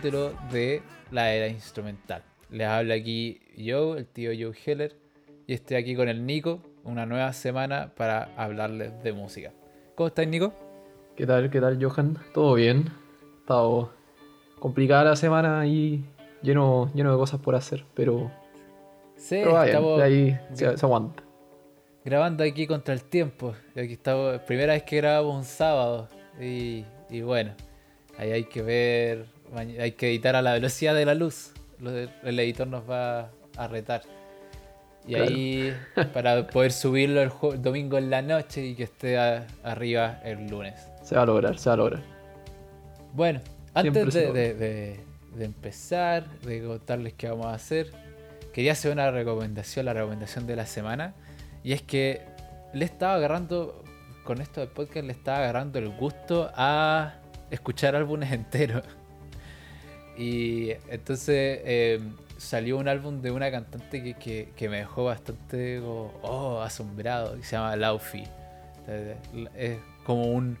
capítulo de La Era Instrumental. Les habla aquí yo, el tío Joe Heller, y estoy aquí con el Nico, una nueva semana para hablarles de música. ¿Cómo estás, Nico? ¿Qué tal, qué tal, Johan? ¿Todo bien? Ha estado complicada la semana y lleno, lleno de cosas por hacer, pero, Sí, pero estamos de ahí se, se aguanta. grabando aquí contra el tiempo. Aquí estamos, primera vez que grabamos un sábado. Y, y bueno, ahí hay que ver, hay que editar a la velocidad de la luz. El editor nos va a retar. Y Claro. ahí, para poder subirlo el, domingo en la noche y que esté a- arriba el lunes. Se va a lograr, se va a lograr. Bueno, antes de- de empezar, de contarles qué vamos a hacer, quería hacer una recomendación, la recomendación de la semana. Y es que le estaba agarrando, con esto del podcast, le estaba agarrando el gusto a escuchar álbumes enteros. Y entonces eh, salió un álbum de una cantante que, que- que me dejó bastante oh, asombrado, y se llama Laufi. Es como un,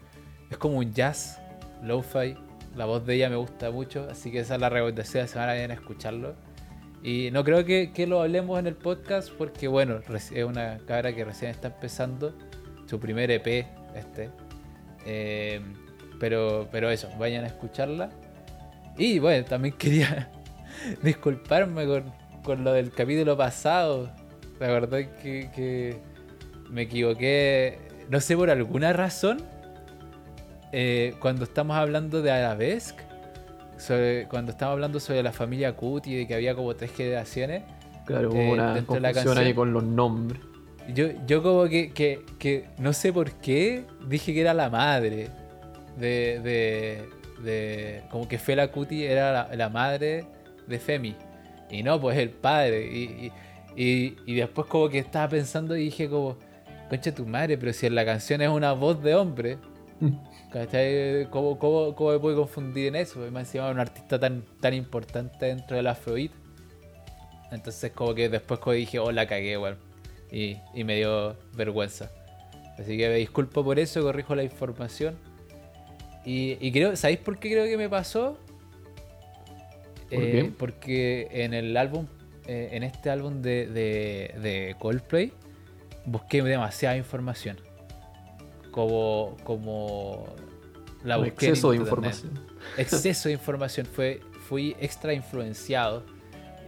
es como un jazz, lo-fi. La voz de ella me gusta mucho, así que esa es la recomendación de la semana, vayan a escucharlo. Y no creo que, que lo hablemos en el podcast porque, bueno, es una cabra que recién está empezando su primer EP, este. Eh, pero, pero eso, vayan a escucharla. Y bueno, también quería disculparme con, con lo del capítulo pasado. La verdad que, que me equivoqué, no sé por alguna razón, eh, cuando estamos hablando de Arabesque, sobre- cuando estamos hablando sobre la familia Cuti, de que había como tres generaciones, Claro, hubo Eh, una dentro de la confusión ahí canción- con los nombres. yo, yo como que, que, que no sé por qué dije que era la madre de, de, de como que Fela Cuti era la, la madre de Femi y no pues el padre y, y, y- y después como que estaba pensando y dije como concha tu madre pero si en la canción es una voz de hombre ¿cachai? ¿Cómo, cómo, cómo me puedo confundir en eso? Y más encima un artista tan, tan importante dentro del afrobeat entonces como que después como dije oh la cagué weón y, y me dio vergüenza. Así que me disculpo por eso, corrijo la información. Y, y creo, ¿sabéis por qué creo que me pasó? ¿Por Eh, qué? Porque en el álbum, eh, en este álbum de, de, de Coldplay, busqué demasiada información. Como, como la Un busqué en exceso de información. exceso de información. Fue, fui extra influenciado.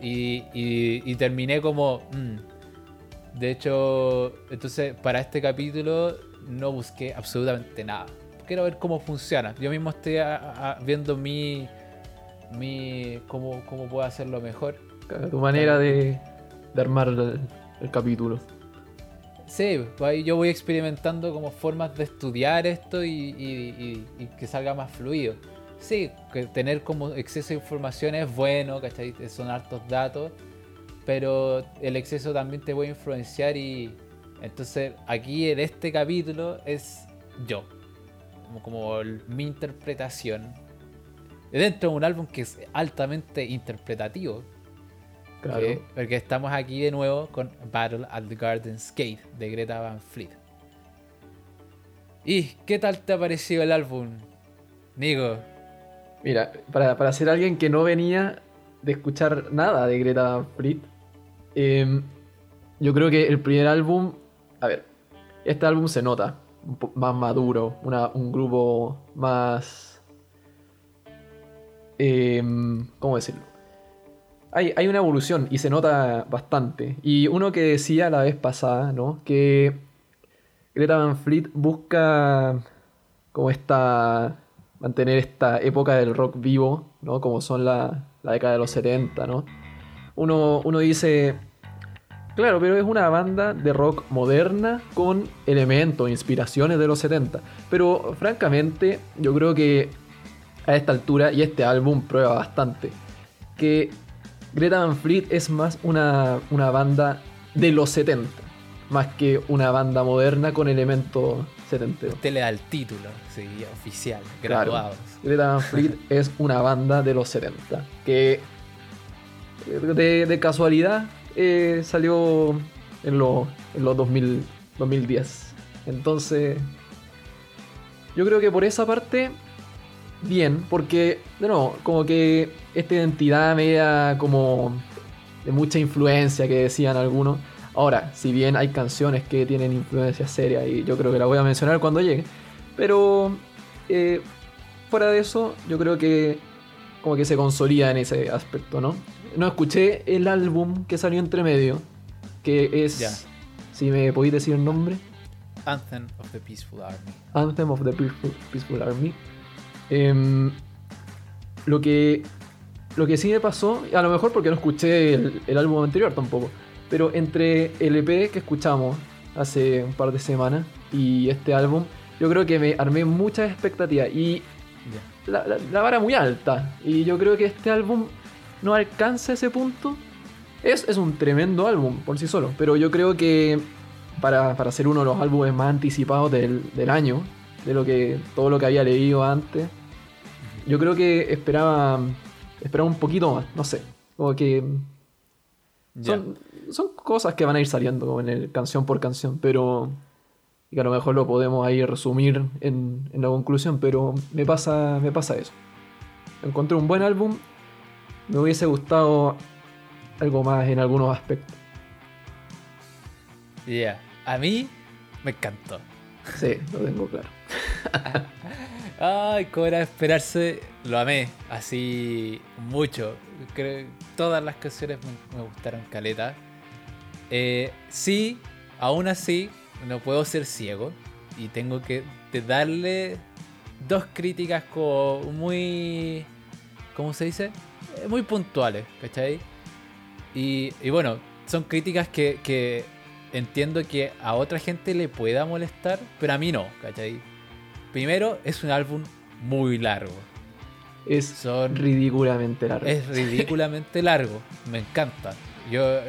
Y, y- y terminé como. mm. De hecho, entonces para este capítulo no busqué absolutamente nada. Quiero ver cómo funciona. Yo mismo estoy a- a- viendo mi. mi cómo, cómo puedo hacerlo mejor. Tu manera de, de armar el, el capítulo. Sí, pues yo voy experimentando como formas de estudiar esto y, y- y- y que salga más fluido. Sí, que tener como exceso de información es bueno, ¿cachai? Son hartos datos, pero el exceso también te puede influenciar y entonces aquí en este capítulo es yo, como, como mi interpretación. Dentro de un álbum que es altamente interpretativo, Claro. que- porque estamos aquí de nuevo con Battle at the Garden's Gate de Greta Van Fleet. ¿Y qué tal te ha parecido el álbum, Nico? Mira, para, para ser alguien que no venía de escuchar nada de Greta Van Fleet, em, yo creo que el primer álbum, a ver, este álbum se nota más maduro, un grupo más... em, ¿Cómo decirlo? Hay, hay una evolución y se nota bastante. Y uno que decía la vez pasada, ¿no? Que Greta Van Fleet busca como esta mantener esta época del rock vivo, ¿no? Como son la, la década de los 70, ¿no? Uno, uno dice, claro, pero es una banda de rock moderna con elementos, inspiraciones de los 70. Pero francamente, yo creo que a esta altura, y este álbum prueba bastante, que Greta Van Fleet es más una, una banda de los 70, más que una banda moderna con elementos setenteros. Usted le da el título, sí, oficial, Claro. graduados. Greta Van Fleet es una banda de los 70 que de, de casualidad eh, salió en, lo- en los 2000, 2010. Entonces, yo creo que por esa parte bien, porque, de nuevo, como que esta identidad media como de mucha influencia que decían algunos. Ahora, si bien hay canciones que tienen influencia seria y yo creo que la voy a mencionar cuando llegue, pero eh, fuera de eso, yo creo que como que se consolida en ese aspecto, ¿no? No escuché el álbum que salió entre medio, que es, si me podéis decir el nombre, Anthem of the Peaceful Army. Anthem of the Peaceful, Peaceful Army. Em, lo que lo que sí me pasó, a lo mejor porque no escuché el, el álbum anterior tampoco, pero entre el EP que escuchamos hace un par de semanas y este álbum, yo creo que me armé muchas expectativas y Ya. la, la- la vara muy alta. Y yo creo que este álbum no alcanza ese punto. Es, es un tremendo álbum por sí solo, pero yo creo que para, para ser uno de los álbumes más anticipados del, del año, de lo que todo lo que había leído antes, yo creo que esperaba, esperaba un poquito más, no sé. Como que son, son cosas que van a ir saliendo como en el canción por canción, pero. Y que a lo mejor lo podemos ahí resumir en, en la conclusión, pero me pasa, me pasa eso. Encontré un buen álbum, me hubiese gustado algo más en algunos aspectos. Ya. A mí me encantó. Sí, lo tengo claro. Ay, cómo era esperarse. Lo amé, así mucho. Creo, todas las canciones me, me gustaron caleta. Eh, sí, aún así, no puedo ser ciego. Y tengo que darle dos críticas como muy. ¿Cómo se dice? Muy puntuales, ¿cachai? Y, y bueno, son críticas que, que entiendo que a otra gente le pueda molestar, pero a mí no, ¿cachai? Primero, es un álbum muy largo. Es Son- ridículamente largo. Es ridículamente largo. Me encanta. Yo,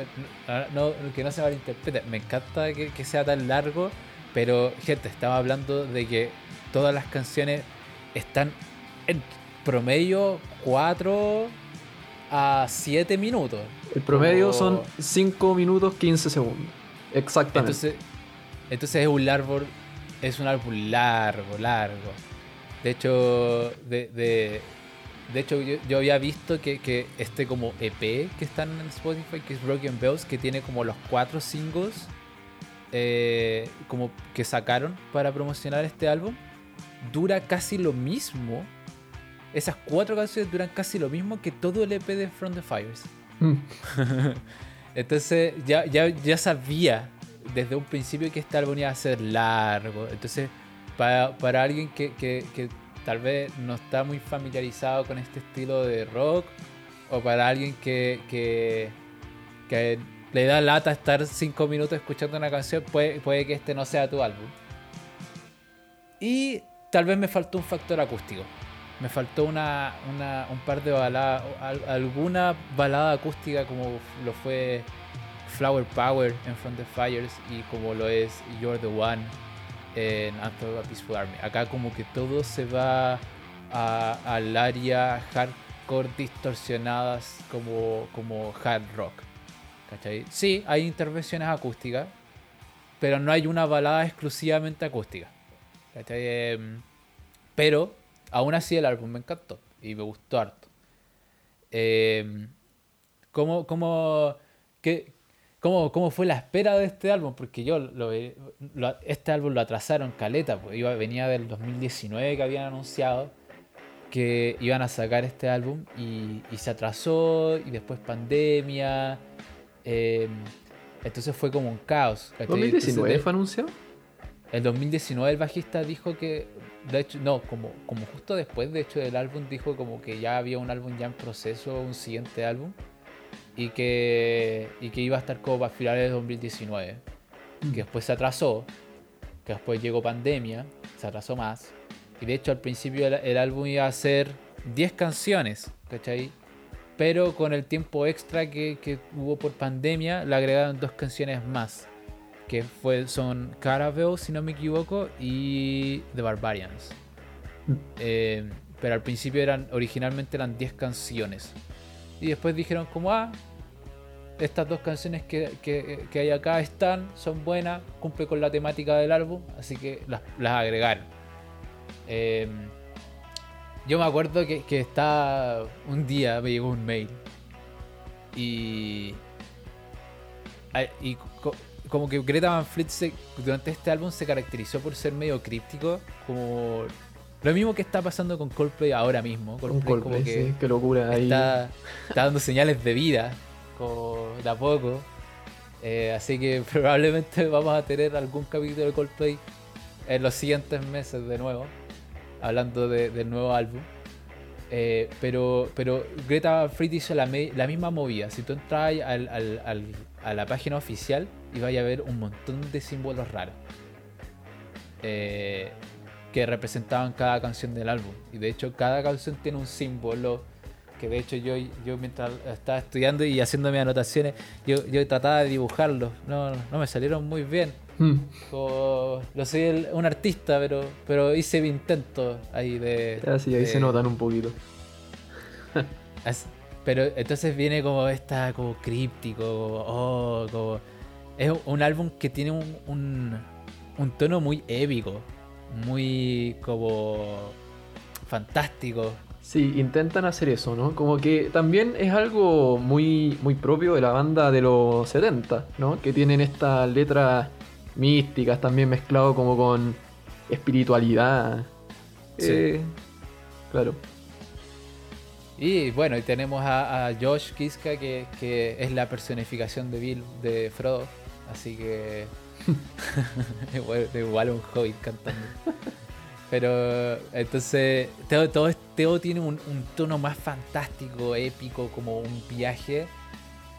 no, no- que no se malinterprete, me encanta que, que sea tan largo, pero gente, estaba hablando de que todas las canciones están en promedio 4 a 7 minutos. El promedio como- son 5 minutos 15 segundos. Exactamente. Entonces, entonces es un árbol, es un álbum largo, largo. De hecho, de, de, de hecho yo, yo había visto que, que este como EP que está en Spotify, que es Broken Bells, que tiene como los cuatro singles eh, como que sacaron para promocionar este álbum, dura casi lo mismo. Esas cuatro canciones duran casi lo mismo que todo el EP de From the Fires. Mm. Entonces ya, ya, ya sabía desde un principio que este álbum iba a ser largo. Entonces, para, para alguien que, que- que tal vez no está muy familiarizado con este estilo de rock, o para alguien que, que, que le da lata estar cinco minutos escuchando una canción, puede, puede que este no sea tu álbum. Y tal vez me faltó un factor acústico. Me faltó una, una- un par de baladas, al- alguna balada acústica como lo fue Flower Power en Front the Fires y como lo es You're the One en Anthem of Peaceful Army. Acá como que todo se va al área hardcore distorsionadas como, como hard rock. ¿Cachai? Sí, hay intervenciones acústicas, pero no hay una balada exclusivamente acústica. ¿Cachai? Em, pero aún así el álbum me encantó y me gustó harto. Em, ¿cómo, cómo, qué- cómo, cómo fue la espera de este álbum? Porque yo lo, lo- este álbum lo atrasaron caleta, pues iba, venía del 2019 que habían anunciado que iban a sacar este álbum y, y se atrasó y después pandemia. em, entonces fue como un caos. ¿cachai? Entonces, ¿2019 de- fue anunciado? el 2019 el bajista dijo que, de hecho, no, como, como justo después de hecho del álbum dijo como que ya había un álbum ya en proceso, un siguiente álbum, y que, y que iba a estar como para finales de 2019, que después se atrasó, que después llegó pandemia, se atrasó más, y de hecho al principio el, el álbum iba a ser 10 canciones, ¿cachai? Pero con el tiempo extra que, que hubo por pandemia, le agregaron dos canciones más que fue, son Caravel, si no me equivoco, y The Barbarians. Mm. Eh, pero al principio eran, originalmente eran 10 canciones. Y después dijeron como, ah, estas dos canciones que, que- que hay acá están, son buenas, cumple con la temática del álbum, así que las, las agregaron. Eh, Yo me acuerdo que, que estaba un día, me llegó un mail. Y. como que Greta Van Fleet se- durante este álbum se caracterizó por ser medio críptico. Como. Lo mismo que está pasando con Coldplay ahora mismo. Un Coldplay, como que sí, qué locura. Ahí. está, está dando señales de vida. Como de a poco. Eh, así que probablemente vamos a tener algún capítulo de Coldplay en los siguientes meses de nuevo, hablando de- del nuevo álbum. Eh, pero, pero Greta Van Fleet hizo la, misma movida. Si tú entras al, al- al- a la página oficial y vas a ver un montón de símbolos raros eh, que representaban cada canción del álbum. Y de hecho, cada canción tiene un símbolo que de hecho yo, yo mientras estaba estudiando y haciendo mis anotaciones, yo, yo trataba de dibujarlos. No, no me salieron muy bien. Mm, Como, no soy el- un artista, pero, pero hice mi intento ahí de... ya, sí, ahí de- se notan un poquito. Pero entonces viene como esta, como críptico, como, oh, como... Es un álbum que tiene un, un, un tono muy épico, muy como fantástico. Sí, intentan hacer eso, ¿no? Como que también es algo muy, muy propio de la banda de los 70, ¿no? Que tienen estas letras místicas también mezclado como con espiritualidad. Sí. Eh, claro. Y bueno, y tenemos a, a Josh Kiska, que, que es la personificación de Bill, de Frodo. Así que. igual, igual un hobbit cantando. Pero entonces, todo, todo, todo tiene un, tono más fantástico, épico, como un viaje.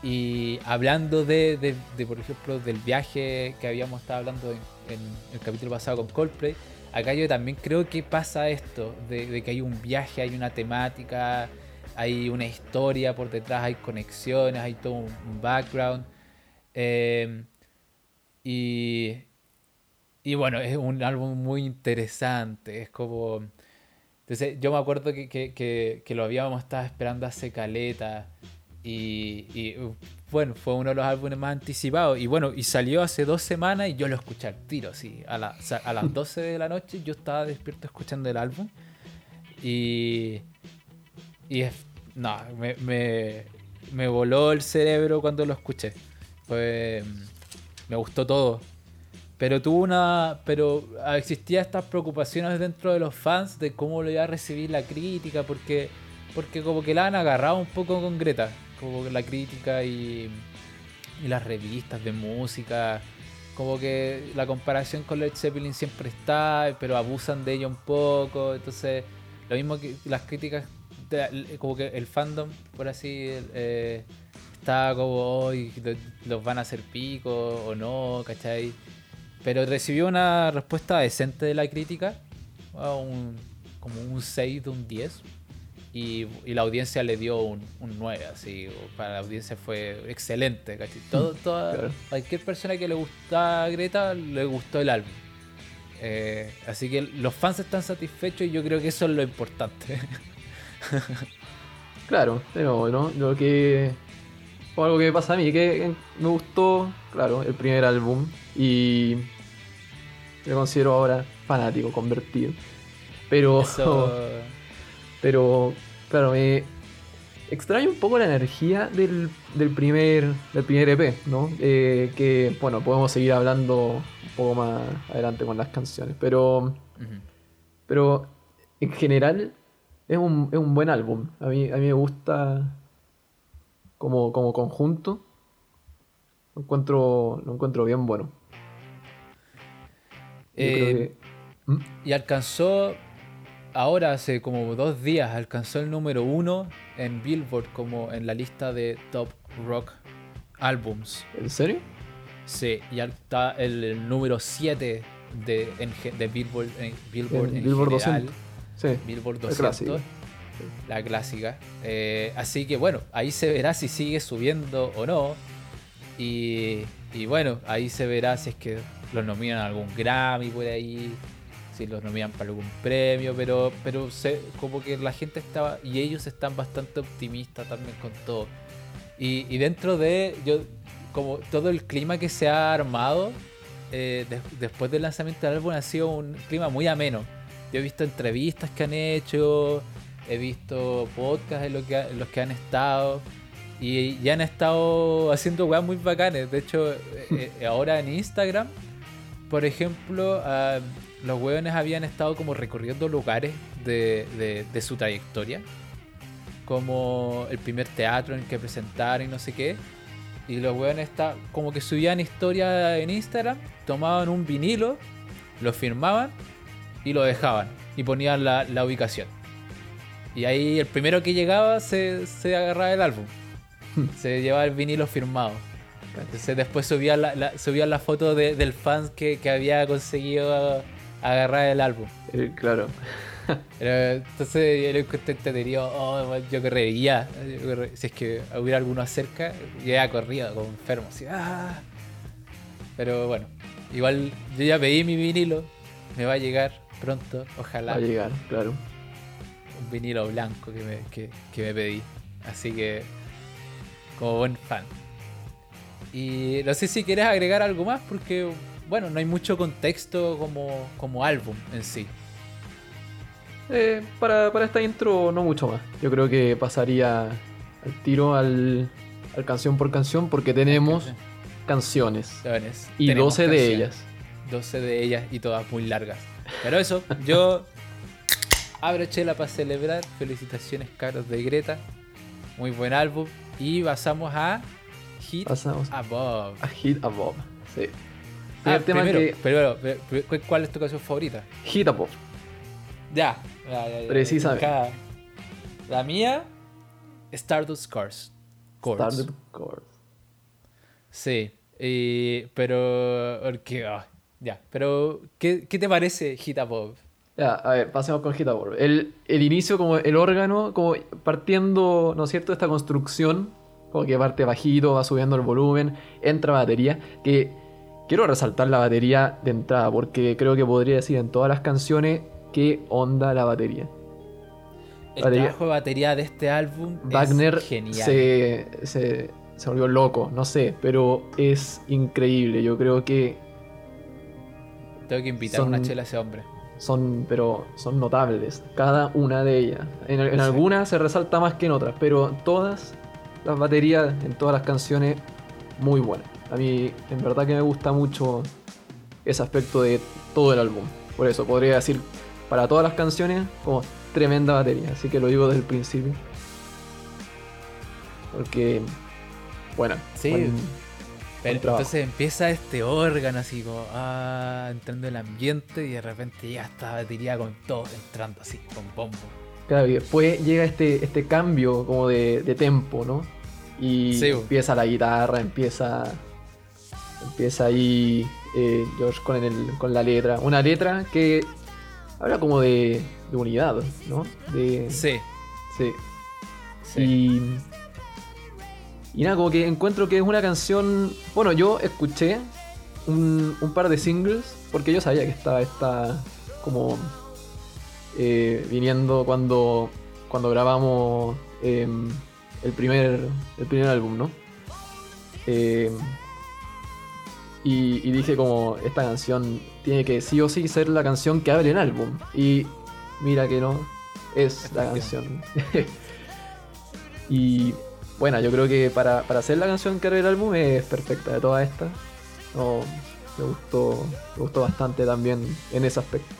Y hablando de, de- por ejemplo, del viaje que habíamos estado hablando en, el capítulo pasado con Coldplay, acá yo también creo que pasa esto, de que hay un viaje, hay una temática, hay una historia por detrás, hay conexiones, hay todo un, un background. Eh, y, y bueno, es un álbum muy interesante, es como... Entonces yo me acuerdo que, que, que, que lo habíamos estado esperando hace caleta y, y, bueno, fue uno de los álbumes más anticipados y bueno, y salió hace dos semanas y yo lo escuché al tiro, sí, a, la- a las 12 de la noche yo estaba despierto escuchando el álbum y, y es, no, me, me, voló el cerebro cuando lo escuché, fue, me gustó todo, pero tuvo una. Pero existía estas preocupaciones dentro de los fans de cómo lo iba a recibir la crítica, porque. Porque como que la han agarrado un poco con Greta. Como la crítica y. y las revistas de música. Como que la comparación con Led Zeppelin siempre está, pero abusan de ella un poco. Entonces, lo mismo que las críticas, de- como que el fandom, por así, eh, está como, hoy los van a hacer pico o no, ¿cachai? Pero recibió una respuesta decente de la crítica, un- como un 6 de un 10. Y, y la audiencia le dio un, un 9, así. Para la audiencia fue excelente, ¿cachai? Todo, toda, Claro. Cualquier persona que le gusta a Greta, le gustó el álbum. Eh, así que los fans están satisfechos y yo creo que eso es lo importante. Claro, pero ¿no? Lo que. O algo que me pasa a mí, que me gustó, claro, el primer álbum. Y. Me considero ahora fanático, convertido. Pero. Eso, Pero, claro, me extraño un poco la energía del, del primer del primer EP, ¿no? Eh, que, bueno, podemos seguir hablando un poco más adelante con las canciones, pero, pero en general es un, es un buen álbum. A mí, a mí me gusta como, como conjunto. Lo encuentro, lo encuentro bien bueno. Eh, que- ¿Mm? Y alcanzó, ahora hace como dos días, alcanzó el número uno en Billboard como en la lista de Top Rock Albums. ¿En serio? Sí, y está el, el número 7 de, en de Billboard en, Billboard En en Billboard general. 200. Sí. Billboard La 200. clásica. La clásica. Eh, así que bueno, ahí se verá si sigue subiendo o no. Y, y bueno, ahí se verá si es que los nominan a algún Grammy por ahí. Si los nominan para algún premio. Pero, pero se, como que la gente estaba. Y ellos están bastante optimistas también con todo. Y, y dentro de. yo Como todo el clima que se ha armado. eh, des- después del lanzamiento del álbum ha sido un clima muy ameno. Yo he visto entrevistas que han hecho, he visto podcasts en, lo que, en los que han estado y ya han estado haciendo weas muy bacanes. De hecho, eh, eh, ahora en Instagram, por ejemplo, ah, los weones habían estado como recorriendo lugares de, de- de su trayectoria. Como el primer teatro en el que presentaron y no sé qué. Y los weones está, como que subían historia en Instagram, tomaban un vinilo, lo firmaban y lo dejaban. Y ponían la, la ubicación. Y ahí el primero que llegaba se, se agarraba el álbum. se llevaba el vinilo firmado. Entonces después subían la, la- subían la foto de- del fan que, que había conseguido agarrar el álbum. Eh, claro. Entonces yo lo encontré entretenido. Oh, yo correría. Yo Si es que hubiera alguno cerca, yo ya corría como enfermo. Así, ah. Pero bueno, igual yo ya pedí mi vinilo. Me va a llegar pronto, ojalá. Va a llegar, claro. Un vinilo blanco que me, que, que me pedí. Así que, como buen fan. Y no sé si quieres agregar algo más, porque, bueno, no hay mucho contexto como, como álbum en sí. Eh, para, para esta intro, no mucho más. Yo creo que pasaría al tiro al, al canción por canción porque tenemos canciones. Y tenemos 12 de ellas. 12 de ellas y todas muy largas. Pero eso, yo abro chela para celebrar. Felicitaciones, caros de Greta. Muy buen álbum. Y pasamos a Hit Pasamos Above. a Hit Above. Sí. Ah, Primer tema primero, que. pri- ¿cuál es tu canción favorita? Hit Above. Ya, ya, ya, ya. Precisamente. Cada- La mía, Stardust Cars. Started Chords. Sí, y- pero. Porque, ah, ya, pero. ¿qué, qué te parece Hit Above? Ya, a ver, pasemos con Hit Above. El, el inicio, como el órgano, como partiendo, ¿no es cierto?, esta construcción, como que parte bajito, va subiendo el volumen, entra batería, que quiero resaltar la batería de entrada, porque creo que podría decir en todas las canciones qué onda la batería. El Batería. trabajo de batería de este álbum Wagner es genial. se, se, se volvió loco, no sé, pero es increíble. Yo creo que Tengo que invitar son- una chela a ese hombre. son, pero son notables, cada una de ellas. En, en Sí. algunas se resalta más que en otras, pero todas las baterías en todas las canciones muy buenas. A mí en verdad que me gusta mucho ese aspecto de todo el álbum. Por eso podría decir para todas las canciones como tremenda batería, así que lo digo desde el principio. Porque bueno, Sí. Pero entonces empieza este órgano así como ah, entrando en el ambiente y de repente llega esta batería con todo entrando así, con bombo. Claro, y después llega este, este cambio como de, de tempo, ¿no? Y Sí, empieza la guitarra, empieza. Empieza ahí eh, George con, el, con la letra. Una letra que habla como de, de unidad, ¿no? De, Sí, sí. sí. Y. Y nada, como que encuentro que es una canción. Bueno, yo escuché un, un par de singles porque yo sabía que estaba esta. como. eh, viniendo cuando. cuando grabamos em, el primer. el primer álbum, ¿no? Em, y, y dije como esta canción tiene que sí o sí ser la canción que abre el álbum. Y mira que no, es la canción. y bueno, yo creo que para, para hacer la canción que abre el álbum es perfecta de todas estas. No, me gustó, me gustó bastante también en ese aspecto.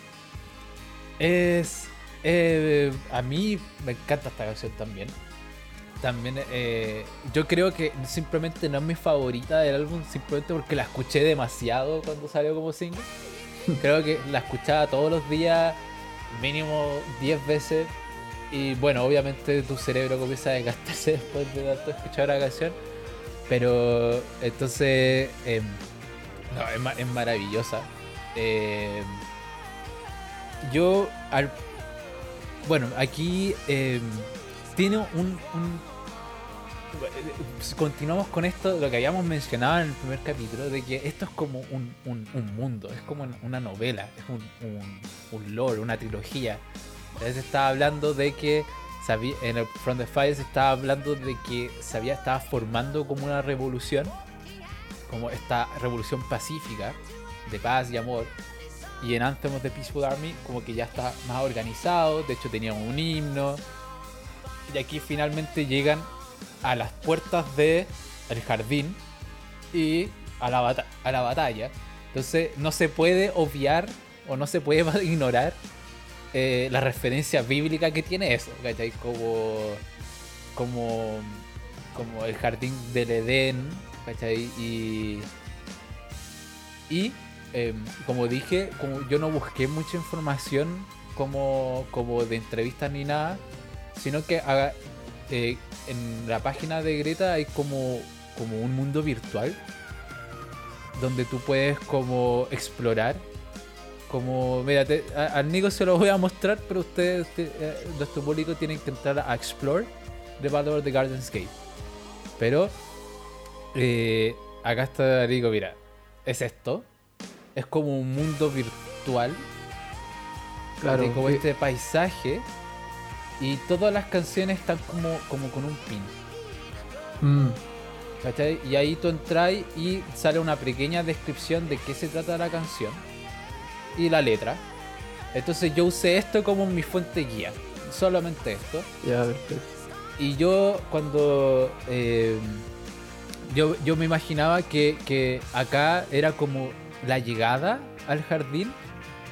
Es. eh, a mí me encanta esta canción también. También, eh, yo creo que simplemente no es mi favorita del álbum, simplemente porque la escuché demasiado cuando salió como single. Creo que la escuchaba todos los días, mínimo 10 veces. Y bueno, obviamente tu cerebro comienza a desgastarse después de tanto escuchar la canción. Pero entonces, eh, no, es, ma- es maravillosa. Eh, yo, al, bueno, aquí eh, tiene un, Continuamos con esto, lo que habíamos mencionado en el primer capítulo, de que esto es como un, un- un mundo, es como una novela, es un, un lore, una trilogía. Entonces estaba hablando de que sabía- en el From the Fire se estaba hablando de que se había, estaba formando como una revolución, como esta revolución pacífica, de paz y amor, Y en Anthem of the Peaceful Army como que ya está más organizado, de hecho tenían un himno. Y aquí finalmente llegan a las puertas del el jardín y a la, a la batalla. Entonces no se puede obviar o no se puede ignorar eh, la referencia bíblica que tiene eso, ¿cachai? Como, como, como el jardín del Edén. Y, y em, como dije, yo no busqué mucha información como, como de entrevistas ni nada, sino que eh, en la página de Greta hay como, como un mundo virtual donde tú puedes como explorar como mira te- a- al Nico se lo voy a mostrar pero ustedes te- eh, nuestro público tienen que entrar a explore the Battle of the Gardens Gate. Pero eh, acá está Nico mira es esto. Es como un mundo virtual. Claro, de como que- este paisaje. Y todas las canciones están como, como con un pin. Mm, ¿Cachai? Y ahí tú entras y sale una pequeña descripción de qué se trata la canción y la letra. Entonces yo usé esto como mi fuente guía, solamente esto. ya, perfecto. Y yo cuando... eh, yo, yo me imaginaba que, que acá era como la llegada al jardín.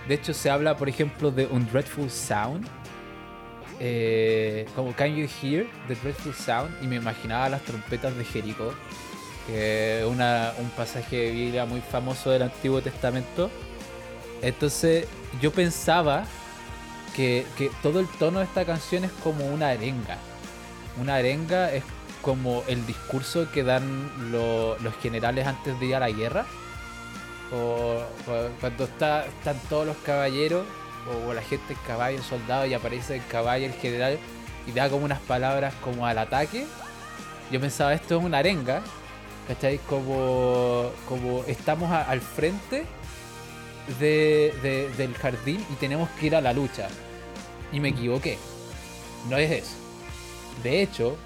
De hecho se habla, por ejemplo, de un dreadful sound. Eh, como Can You Hear the Dreadful Sound y me imaginaba las trompetas de Jericó, que es un pasaje de Biblia muy famoso del Antiguo Testamento. Entonces yo pensaba que, que todo el tono de esta canción es como una arenga. Una arenga es como el discurso que dan lo- los generales antes de ir a la guerra. O, cuando está, están todos los caballeros, o la gente en caballo, soldado, y aparece el caballo, el general, y da como unas palabras como al ataque. Yo pensaba, esto es una arenga, ¿cachai? Como, como estamos al frente de- de- del jardín y tenemos que ir a la lucha. Y me equivoqué. No es eso. De hecho,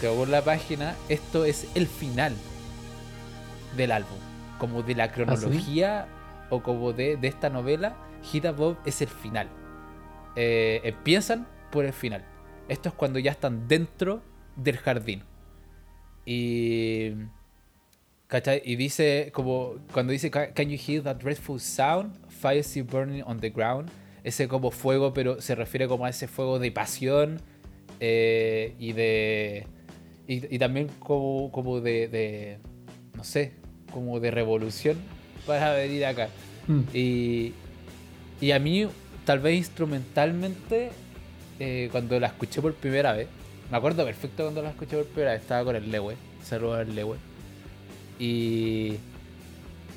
según la página, esto es el final del álbum. Como de la cronología o como de, de esta novela, Hit Above es el final. Eh, empiezan por el final. Esto es cuando ya están dentro del jardín. Y. ¿Cachai? Y dice, como cuando dice, "Ca- Can you hear that dreadful sound? Fire still burning on the ground. Ese como fuego, pero se refiere como a ese fuego de pasión eh, y de. Y, y también como, como de, de. No sé, como de revolución para venir acá. Mm, Y, y a mí, tal vez instrumentalmente, eh, cuando la escuché por primera vez, me acuerdo perfecto cuando la escuché por primera vez, estaba con el Lewe, saludos al Lewe. Y,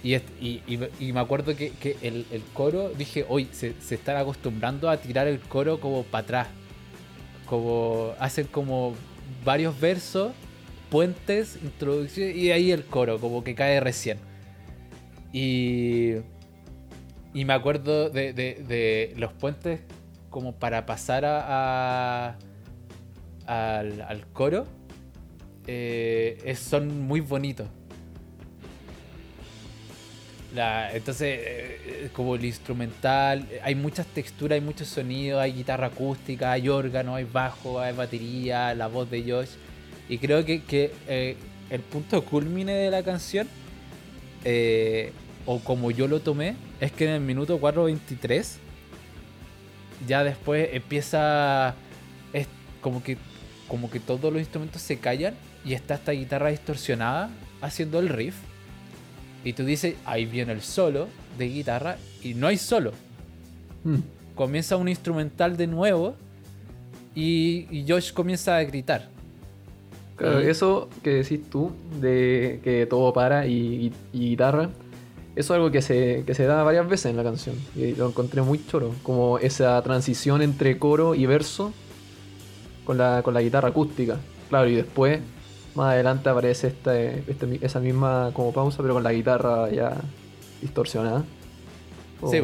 y, me acuerdo que, el, coro, dije, hoy se, están acostumbrando a tirar el coro como para atrás. Como hacen como varios versos, puentes, introducción y ahí el coro, como que cae recién. Y, y me acuerdo de, de- los puentes como para pasar a, al, al coro. eh, son muy bonitos. La- entonces, eh, como el instrumental, eh, hay muchas texturas, hay muchos sonidos, hay guitarra acústica, hay órgano, hay bajo, hay batería, la voz de Josh. Y creo que, que, eh, el punto culmine de la canción, eh, o como yo lo tomé, es que en el minuto 4.23, ya después empieza, es como que, como que todos los instrumentos se callan y está esta guitarra distorsionada haciendo el riff. Y tú dices, ahí viene el solo de guitarra y no hay solo. mm. Comienza un instrumental de nuevo y, y Josh comienza a gritar. Claro, Y- eso que decís tú, de que todo para y, y- y guitarra, eso es algo que se, que se da varias veces en la canción. Y lo encontré muy choro. Como esa transición entre coro y verso con la, con la guitarra acústica. Claro, y después, más adelante aparece esta, este mi- esa misma como pausa, pero con la guitarra ya distorsionada. Como- Sí.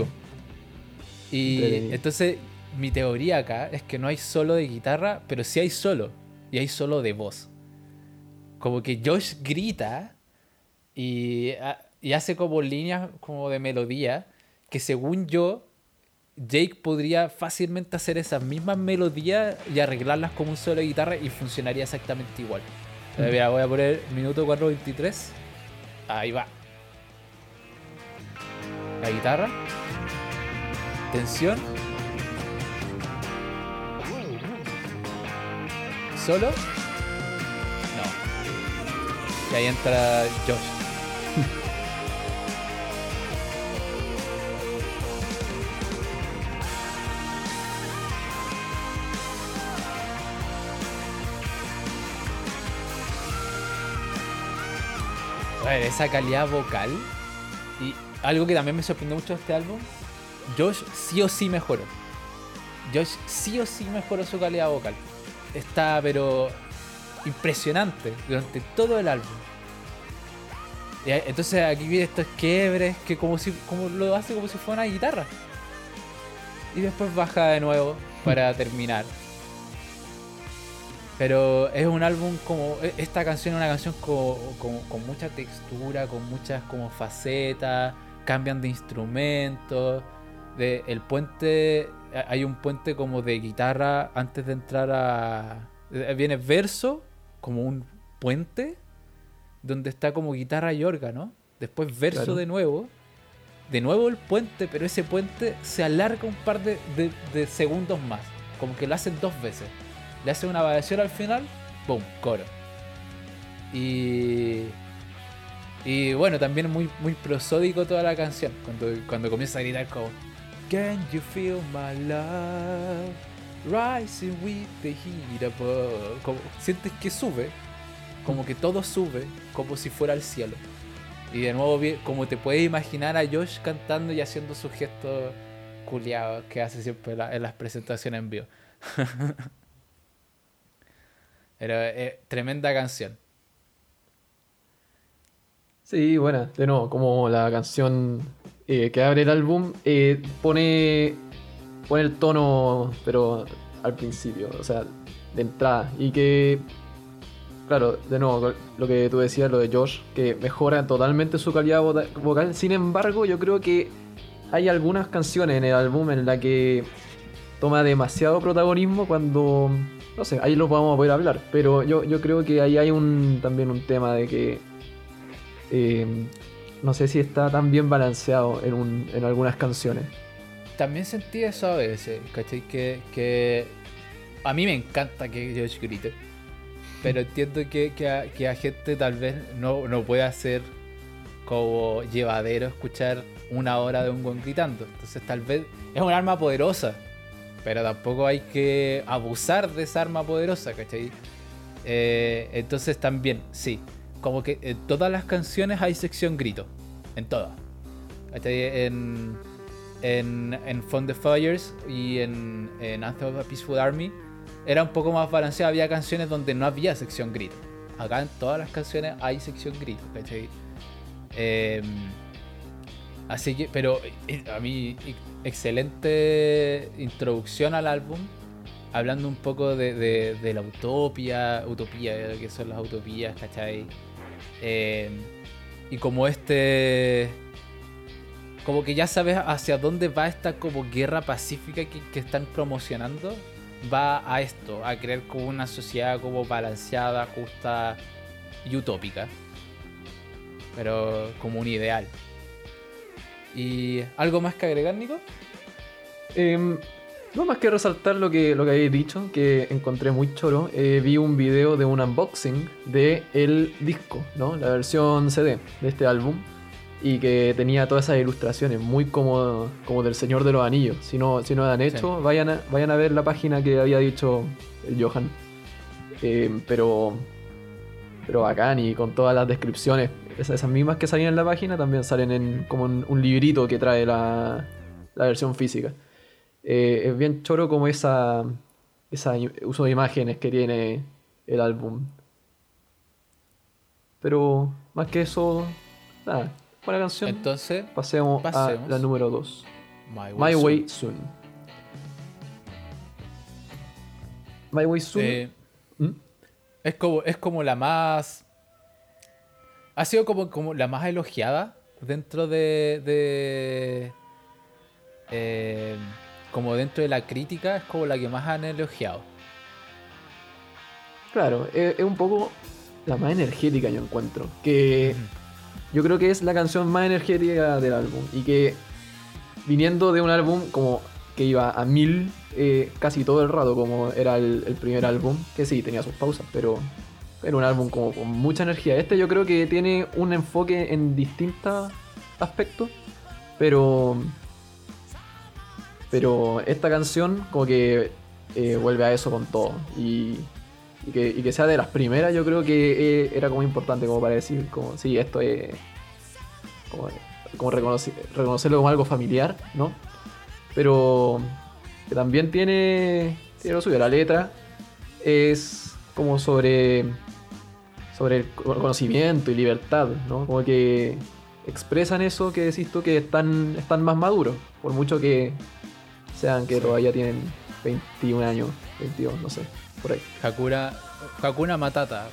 Y entonces mi teoría acá es que no hay solo de guitarra, pero sí hay solo. Y hay solo de voz. Como que Josh grita y, ha- y hace como líneas como de melodía. que según yo, Jake podría fácilmente hacer esas mismas melodías y arreglarlas como un solo de guitarra y funcionaría exactamente igual. Voy a poner minuto 4.23. Ahí va. La guitarra. Tensión. ¿Solo? No. Y ahí entra Josh. Ver, esa calidad vocal. Y algo que también me sorprendió mucho de este álbum. Josh sí o sí mejoró. Josh sí o sí mejoró su calidad vocal. Está, pero impresionante durante todo el álbum. Entonces aquí viene estos quiebres que como si como lo hace como si fuera una guitarra. Y después baja de nuevo para terminar. Pero es un álbum como. e- Esta canción es una canción con mucha textura, con muchas como facetas, cambian de instrumentos. De, el puente. Hay un puente como de guitarra antes de entrar a. Viene verso, como un puente, donde está como guitarra y órgano. Después verso Claro. de nuevo. De nuevo el puente, pero ese puente se alarga un par de, de- de segundos más. Como que lo hacen dos veces. Le hacen una variación al final, ¡boom! Coro. Y. Y bueno, también muy, muy prosódico toda la canción. Cuando, cuando comienza a gritar como. Can you feel my love? Rising with the heat above. Como, sientes que sube. Como que todo sube. Como si fuera al cielo. Y de nuevo, como te puedes imaginar a Josh cantando y haciendo sus gestos culiados que hace siempre en las presentaciones en vivo. Pero eh, tremenda canción. Sí, bueno, de nuevo, como la canción eh, que abre el álbum eh, pone, pone el tono, pero al principio, o sea, de entrada. Y que, claro, de nuevo, lo que tú decías, lo de Josh, que mejora totalmente su calidad vocal. Sin embargo, yo creo que hay algunas canciones en el álbum en la que toma demasiado protagonismo cuando, no sé, ahí lo vamos a poder hablar. Pero yo, yo creo que ahí hay un también un tema de que eh, no sé si está tan bien balanceado en, un- en algunas canciones. También sentí eso a veces, ¿cachai? Que, a mí me encanta que Josh grite. Pero entiendo que, que a gente tal vez no, no pueda ser como llevadero escuchar una hora de un buen gritando. Entonces tal vez es un arma poderosa. Pero tampoco hay que abusar de esa arma poderosa, ¿cachai? Eh, entonces también, sí. Como que en todas las canciones hay sección grito. En todas. ¿Cachai? En, en, en Fund the Fires y en, en Anthem of a Peaceful Army era un poco más balanceado. Había canciones donde no había sección grito. Acá en todas las canciones hay sección grito, ¿cachai? Em, así que, pero eh, a mí, excelente introducción al álbum. Hablando un poco de, la utopía, utopía, que son las utopías, ¿cachai? Em, y como este como que ya sabes hacia dónde va esta como guerra pacífica que, que están promocionando va a esto a crear como una sociedad como balanceada justa y utópica pero como un ideal y algo más que agregar Nico Em, no más que resaltar lo que, lo que habéis dicho, que encontré muy choro. Eh, vi un video de un unboxing de el disco, ¿no? La versión CD de este álbum. Y que tenía todas esas ilustraciones, muy como, como del Señor de los Anillos. Si no, si no lo han hecho, vayan, a, vayan a ver la página que había dicho el Johan. Em, pero, pero bacán y con todas las descripciones. Esas, esas mismas que salían en la página también salen en como un, un librito que trae la, la versión física. Eh, es bien choro como esa, esa uso de imágenes que tiene el álbum. Pero más que eso, nada, buena canción. entonces pasemos, pasemos. a la número 2. My Way, My Soon. Way Soon. My Way Soon. Eh, ¿Mm? es como es como la más ha sido como, como la más elogiada dentro de, de eh, como dentro de la crítica, es como la que más han elogiado. Claro, es, es un poco la más energética yo encuentro. Que yo creo que es la canción más energética del álbum. Y que viniendo de un álbum como que iba a mil eh, casi todo el rato, como era el, el primer álbum, que sí, tenía sus pausas, pero era un álbum como con mucha energía. Este yo creo que tiene un enfoque en distintos aspectos, pero pero esta canción como que eh, vuelve a eso con todo. Y, que, sea de las primeras, yo creo que eh, era como importante como para decir, como, sí, esto es como, como reconocer- reconocerlo como algo familiar, ¿no? Pero que también tiene, tiene lo suyo. La letra es como sobre, sobre el co- conocimiento y libertad, ¿no? Como que expresan eso que decís tú, que están, están más maduros, por mucho que sean que Sí. todavía tienen 21 años, 22, no sé, por ahí. Hakuna, Hakuna Matata,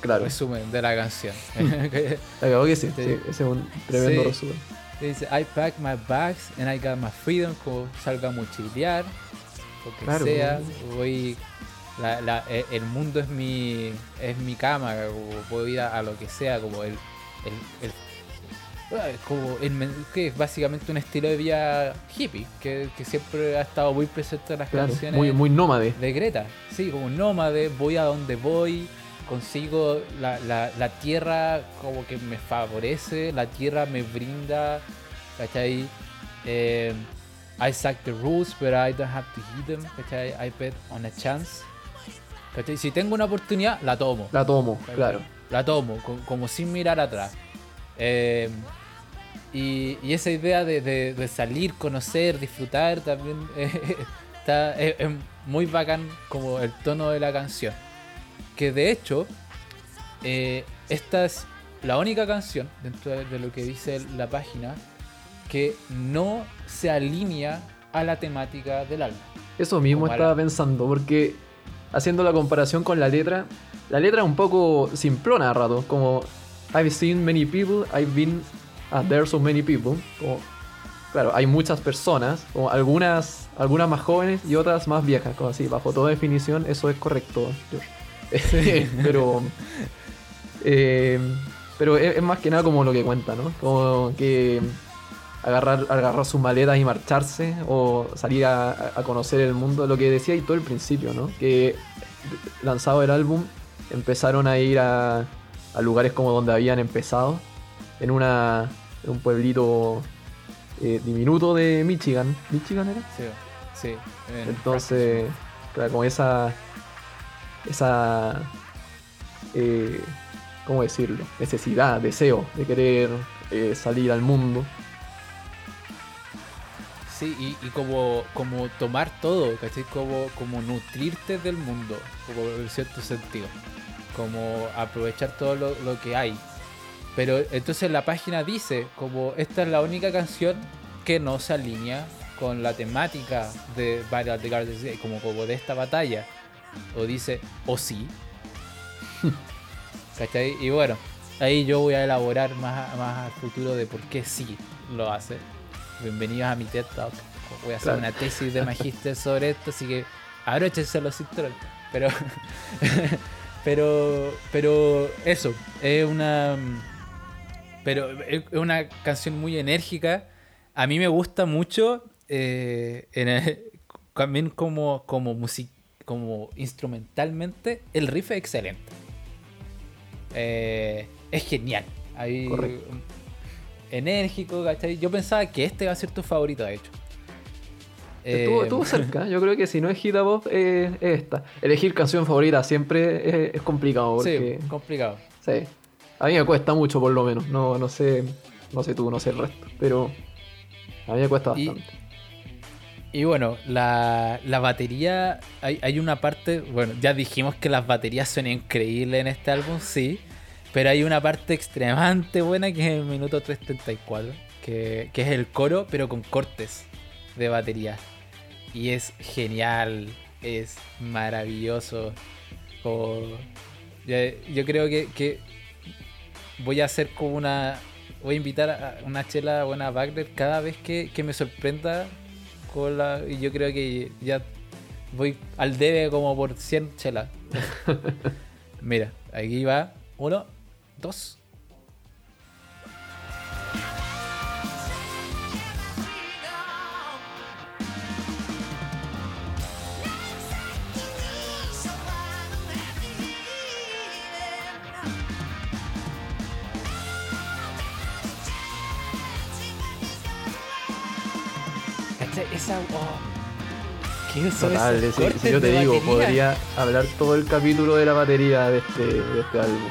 Claro, resumen de la canción. acabo que sí, Sí. sí, ese es un tremendo Sí. resumen. Dice, I pack my bags and I got my freedom, como salga a mochilear, lo que Claro. sea, voy, la- la- e- el mundo es mi, es mi cama, como puedo ir a, a lo que sea, como el, el, el- ah, como el que es básicamente un estilo de vida hippie, que, que siempre ha estado muy presente en las Claro, canciones muy, muy nómade. de Greta, sí, como nómade, voy a donde voy, consigo la, la, la tierra como que me favorece, la tierra me brinda, ¿cachai? Eh, I sack the rules, but I don't have to hit them, ¿cachai? I bet on a chance, ¿cachai? Si tengo una oportunidad, la tomo. La tomo, claro. La tomo, co- como sin mirar atrás. Eh, y, y esa idea de, de- de salir, conocer, disfrutar también eh, está, es, es muy bacán como el tono de la canción. Que de hecho, eh, esta es la única canción dentro de, de lo que dice la página que no se alinea a la temática del álbum. Eso mismo estaba la- pensando, porque haciendo la comparación con la letra, la letra es un poco simplona a rato, como I've seen many people, I've been ah, there so many people. Como, claro, hay muchas personas, como algunas, algunas más jóvenes y otras más viejas, como así, bajo toda definición, eso es correcto, pero eh, pero es, es más que nada como lo que cuenta, ¿no? Como que agarrar, agarrar sus maletas y marcharse o salir a, a conocer el mundo, lo que decía y todo el principio, ¿no? Que lanzado el álbum empezaron a ir a, a lugares como donde habían empezado, en, una, en un pueblito eh, diminuto de Michigan. ¿Michigan era? Sí, sí. en Entonces, claro, como esa. Esa. eh, ¿Cómo decirlo? Necesidad, deseo de querer eh, salir al mundo. Y, como, como tomar todo, ¿cachai? Como, como nutrirte del mundo, como en cierto sentido. Como aprovechar todo lo, lo que hay. Pero entonces la página dice, como esta es la única canción que no se alinea con la temática de Battle of the Gardens Gate, como, como de esta batalla. O dice, o sí. ¿Cachai? Y bueno, ahí yo voy a elaborar más, más al futuro de por qué sí lo hace. Bienvenidos a mi TED Talk. Voy a hacer Claro. una tesis de magíster sobre esto, así que abróchense los cinturones. Pero, pero, pero eso, es una, pero es una canción muy enérgica. A mí me gusta mucho, eh, en el- también como, como, music, como instrumentalmente, el riff es excelente. Eh, es genial. Ahí, Correcto. Enérgico, ¿cachai? Yo pensaba que este va a ser tu favorito, de hecho. Estuvo, Eh, estuvo cerca. Yo creo que si no es Hit Above, eh, es esta. Elegir canción favorita siempre es, es complicado. Porque, Sí, complicado. sí. A mí me cuesta mucho, por lo menos. No, no sé. No sé tú, no sé el resto. Pero a mí me cuesta Y- bastante. Y bueno, la, la batería, hay, hay una parte, bueno, ya dijimos que las baterías son increíbles en este álbum, sí, pero hay una parte extremadamente buena que es el minuto 3.34, que, que es el coro, pero con cortes de batería. Y es genial, es maravilloso. como- yo, yo creo que, que voy a hacer como una voy a invitar a una chela buena Wagner cada vez que, que me sorprenda con la. Y yo creo que ya voy al debe como por 100 chelas. Mira, aquí va. Uno, dos. ¿Cachai? Esa. Oh. ¿Qué son Total, si yo te digo, batería? podría hablar todo el capítulo de la batería de este, de este álbum.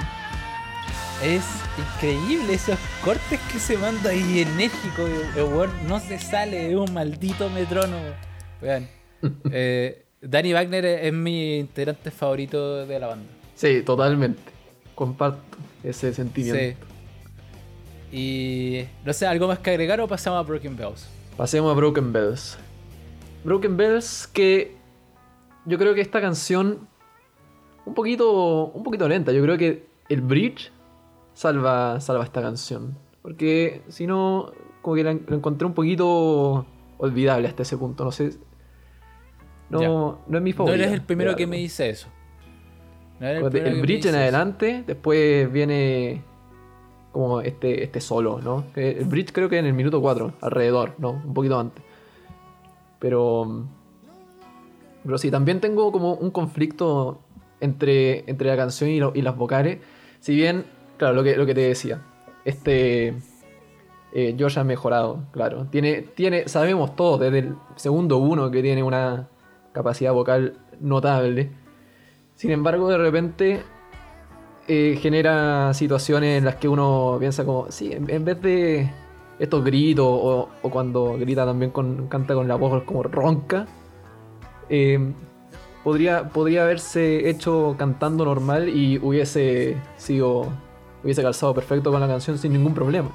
Es increíble esos cortes que se manda ahí enérgico. El weón no se sale, es un maldito metrónomo. Vean. eh, Danny Wagner es, es mi integrante favorito de la banda. Sí, totalmente. Comparto ese sentimiento. Sí. Y no sé, ¿algo más que agregar o pasamos a Broken Bells? Pasemos a Broken Bells. Broken Bells que yo creo que esta canción un poquito un poquito lenta, yo creo que el bridge salva salva esta canción, porque si no como que la, la encontré un poquito olvidable hasta ese punto, no sé. No, Ya. no es mi No favorito. eres el primero que me dice eso. No eres el, bridge en eso. adelante, después viene como este, este solo, ¿no? El bridge creo que en el minuto 4, alrededor, ¿no? Un poquito antes. Pero. Pero sí, también tengo como un conflicto entre, entre la canción y, lo- y las vocales. Si bien, claro, lo que, lo que te decía. Este. Eh, Josh ha mejorado, claro. Tiene, tiene, sabemos todos desde el segundo uno que tiene una capacidad vocal notable. Sin embargo, de repente eh, genera situaciones en las que uno piensa como, sí, en, vez de estos gritos o, o cuando grita también con, canta con la voz como ronca, eh, podría, podría haberse hecho cantando normal y hubiese sido, hubiese calzado perfecto con la canción sin ningún problema.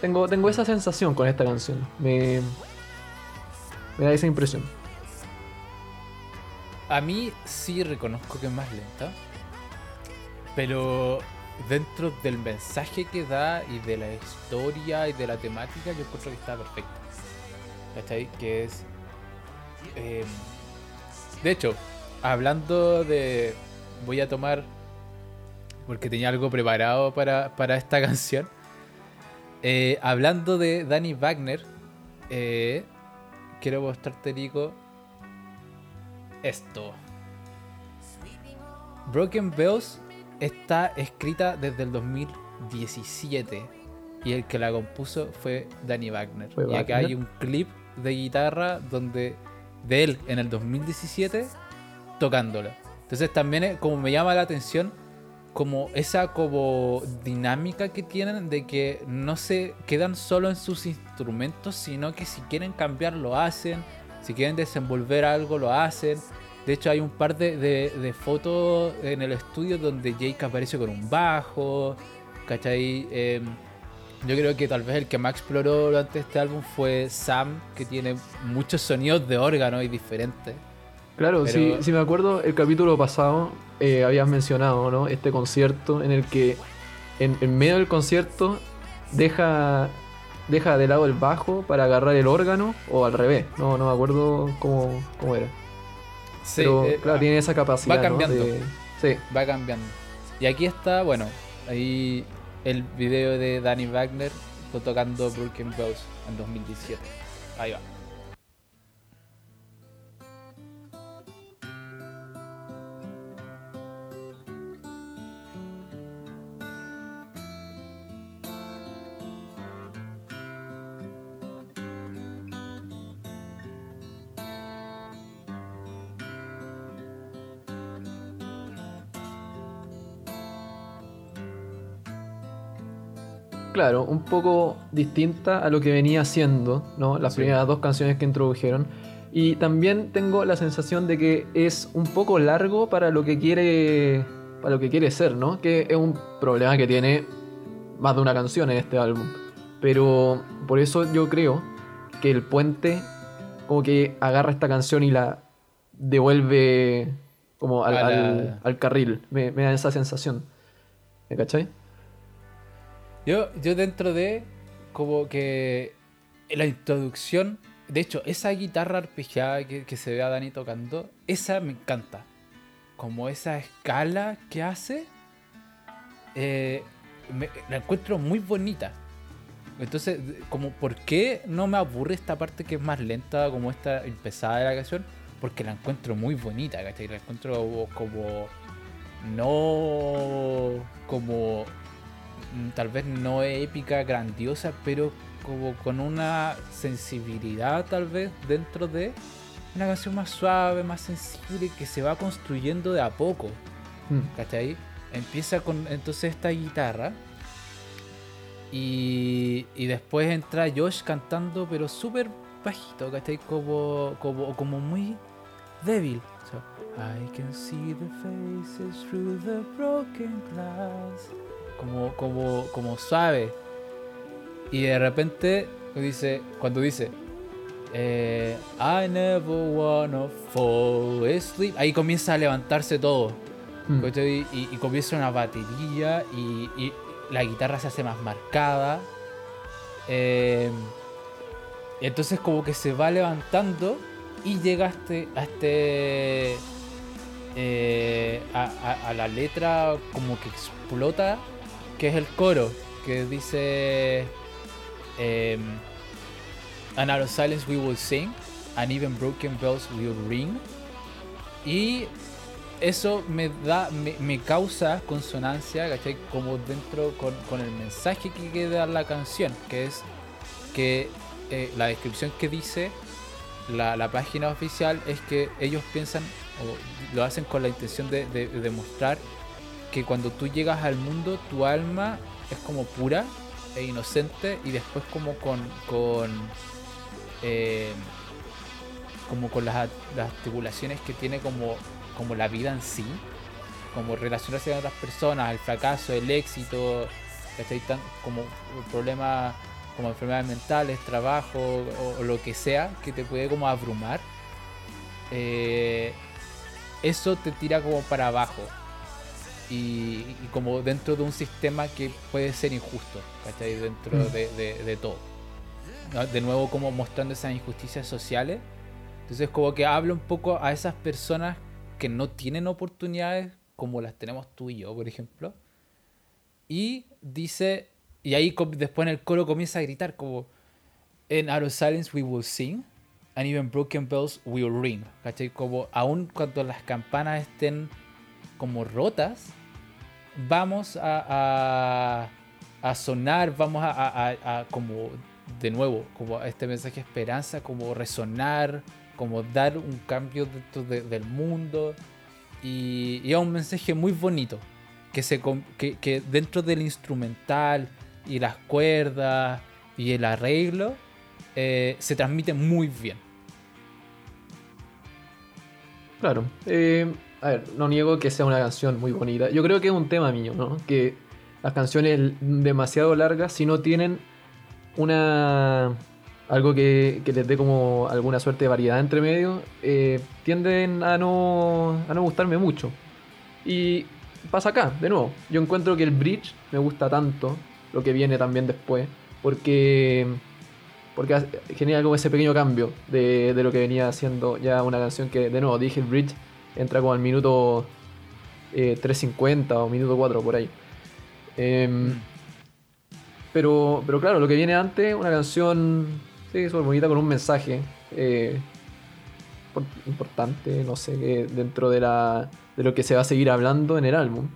Tengo, tengo esa sensación con esta canción. Me, me da esa impresión. A mí sí reconozco que es más lenta. Pero dentro del mensaje que da y de la historia y de la temática, yo encuentro que está perfecto. ¿Cachai? Que es. eh, de hecho, hablando de. Voy a tomar. Porque tenía algo preparado para, para esta canción. Eh, hablando de Danny Wagner, eh, quiero mostrarte, Nico, esto. Broken Bells está escrita desde el 2017 y el que la compuso fue Danny Wagner. Fue y acá hay un clip de guitarra donde de él en el 2017 tocándola. Entonces también como me llama la atención como esa como dinámica que tienen de que no se quedan solo en sus instrumentos, sino que si quieren cambiar lo hacen, si quieren desenvolver algo lo hacen. De hecho hay un par de, de- de fotos en el estudio donde Jake aparece con un bajo, ¿cachai? Em, yo creo que tal vez el que más exploró durante este álbum fue Sam, que tiene muchos sonidos de órgano y diferentes. Claro, Pero- si, si me acuerdo, el capítulo pasado eh, habías mencionado, ¿no? Este concierto en el que en, en medio del concierto deja, deja de lado el bajo para agarrar el órgano o al revés. No, no me acuerdo cómo, cómo era. Sí, Pero eh, claro, tiene esa capacidad. va ¿no? cambiando. de- sí, va cambiando. Y aquí está, bueno, ahí el video de Danny Wagner to- tocando Broken Bells en 2017. Ahí va. Claro, un poco distinta a lo que venía haciendo, ¿no? Las Sí. primeras dos canciones que introdujeron. Y también tengo la sensación de que es un poco largo para lo que quiere. Para lo que quiere ser, ¿no? Que es un problema que tiene más de una canción en este álbum. Pero por eso yo creo que el puente como que agarra esta canción y la devuelve como al, A la- al- al carril. Me, me da esa sensación. ¿Me cachai? Yo, yo dentro de como que la introducción, de hecho, esa guitarra arpegiada que, que se ve a Dani tocando, esa me encanta. Como esa escala que hace, eh, la encuentro muy bonita. Entonces, como, ¿por qué no me aburre esta parte que es más lenta, como esta empezada de la canción? Porque la encuentro muy bonita, ¿cachai? La encuentro como, no como tal vez no épica, grandiosa, pero como con una sensibilidad tal vez dentro de una canción más suave, más sensible, que se va construyendo de a poco. Mm. ¿Cachai? Empieza con entonces esta guitarra. Y, y después entra Josh cantando, pero súper bajito, ¿cachai? Como, como, como muy débil. O sea, I can see the faces through the broken glass. Como, como, como suave. Y de repente dice, cuando dice, eh, I never wanna fall asleep, ahí comienza a levantarse todo. Mm. Y, y comienza una batería y, y la guitarra se hace más marcada. Eh, entonces como que se va levantando y llega a este, a, este, eh, a, a- a la letra como que explota, que es el coro, que dice... em, And out of silence we will sing, and even broken bells will ring. Y eso me da, me, me causa consonancia, ¿cachai? Como dentro con, con el mensaje que quiere dar la canción, que es que eh, la descripción que dice la, la página oficial es que ellos piensan o lo hacen con la intención de demostrar que cuando tú llegas al mundo tu alma es como pura e inocente y después como con, eh, como con las, las tribulaciones que tiene como, como la vida en sí, como relacionarse con otras personas, el fracaso, el éxito. Tan- como problemas como enfermedades mentales, trabajo o, o lo que sea que te puede como abrumar, eh, eso te tira como para abajo. Y, y como dentro de un sistema que puede ser injusto, ¿cachai? Dentro Mm. de, de- de todo. ¿no? De nuevo como mostrando esas injusticias sociales. Entonces como que habla un poco a esas personas que no tienen oportunidades como las tenemos tú y yo, por ejemplo. Y dice, y ahí después en el coro comienza a gritar como, In out of silence we will sing, and even broken bells will ring. ¿Cachai? Como aun cuando las campanas estén como rotas, vamos a, a, sonar, vamos a, como de nuevo, como este mensaje de esperanza, como resonar, como dar un cambio dentro de- del mundo. Y, y es un mensaje muy bonito, que, se, que, que dentro del instrumental y las cuerdas y el arreglo, eh, se transmite muy bien. Claro. eh, a ver, no niego que sea una canción muy bonita. Yo creo que es un tema mío, ¿no? Que las canciones demasiado largas, si no tienen una. algo que, que les dé como alguna suerte de variedad entre medio, eh, tienden a no, a no gustarme mucho. Y pasa acá, de nuevo. Yo encuentro que el bridge me gusta tanto, lo que viene también después, porque porque genera como ese pequeño cambio de, de lo que venía haciendo ya una canción que, de nuevo, dije el bridge, entra como al minuto eh, 3.50 o minuto 4 por ahí. Em, pero, pero claro, lo que viene antes, una canción, sí, súper bonita con un mensaje eh, por- importante, no sé, que dentro de, la, de lo que se va a seguir hablando en el álbum.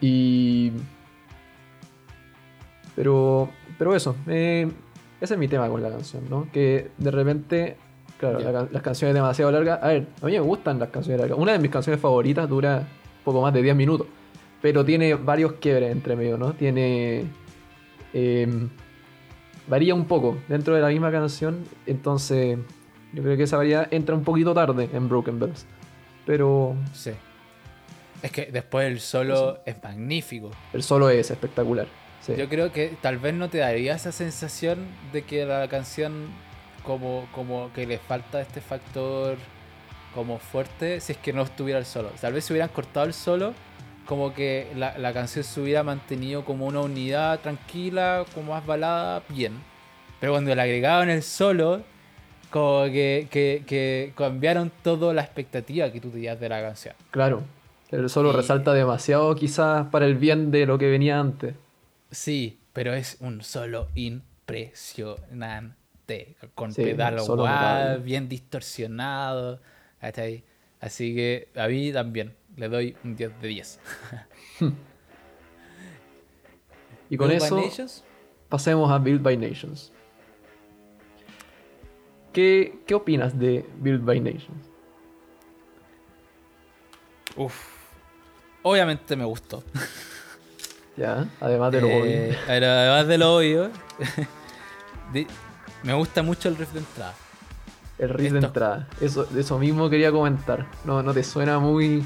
Y. Pero. Pero eso. eh, ese es mi tema con la canción, ¿no? Que de repente. Claro, la las canciones demasiado largas. A ver, a mí me gustan las canciones largas. Una de mis canciones favoritas dura poco más de 10 minutos. Pero tiene varios quiebres entre medio, ¿no? Tiene. eh, varía un poco dentro de la misma canción. Entonces. Yo creo que esa variedad entra un poquito tarde en Broken Bells. Pero. Sí. Es que después el solo es magnífico. El solo es espectacular. Sí. Yo creo que tal vez no te daría esa sensación de que la canción como, como que le falta este factor como fuerte si es que no estuviera el solo. Tal vez si hubieran cortado el solo, como que la, la canción se hubiera mantenido como una unidad tranquila, como más balada, bien. Pero cuando le agregaban el solo, como que, que, que cambiaron toda la expectativa que tú tenías de la canción. Claro. El solo Y- resalta demasiado quizás para el bien de lo que venía antes. Sí, pero es un solo impresionante. Con Sí, pedal notable. bien distorsionado. ¿cachai? Así que a mí también le doy un 10 de 10. Y con Build eso pasemos a Build by Nations. ¿Qué, qué opinas de Build by Nations? uf. Obviamente me gustó. Ya, además de lo Eh, obvio. Pero además de lo obvio, me gusta mucho el riff de entrada. El riff de entrada. Eso, eso mismo quería comentar. ¿No, no te suena muy,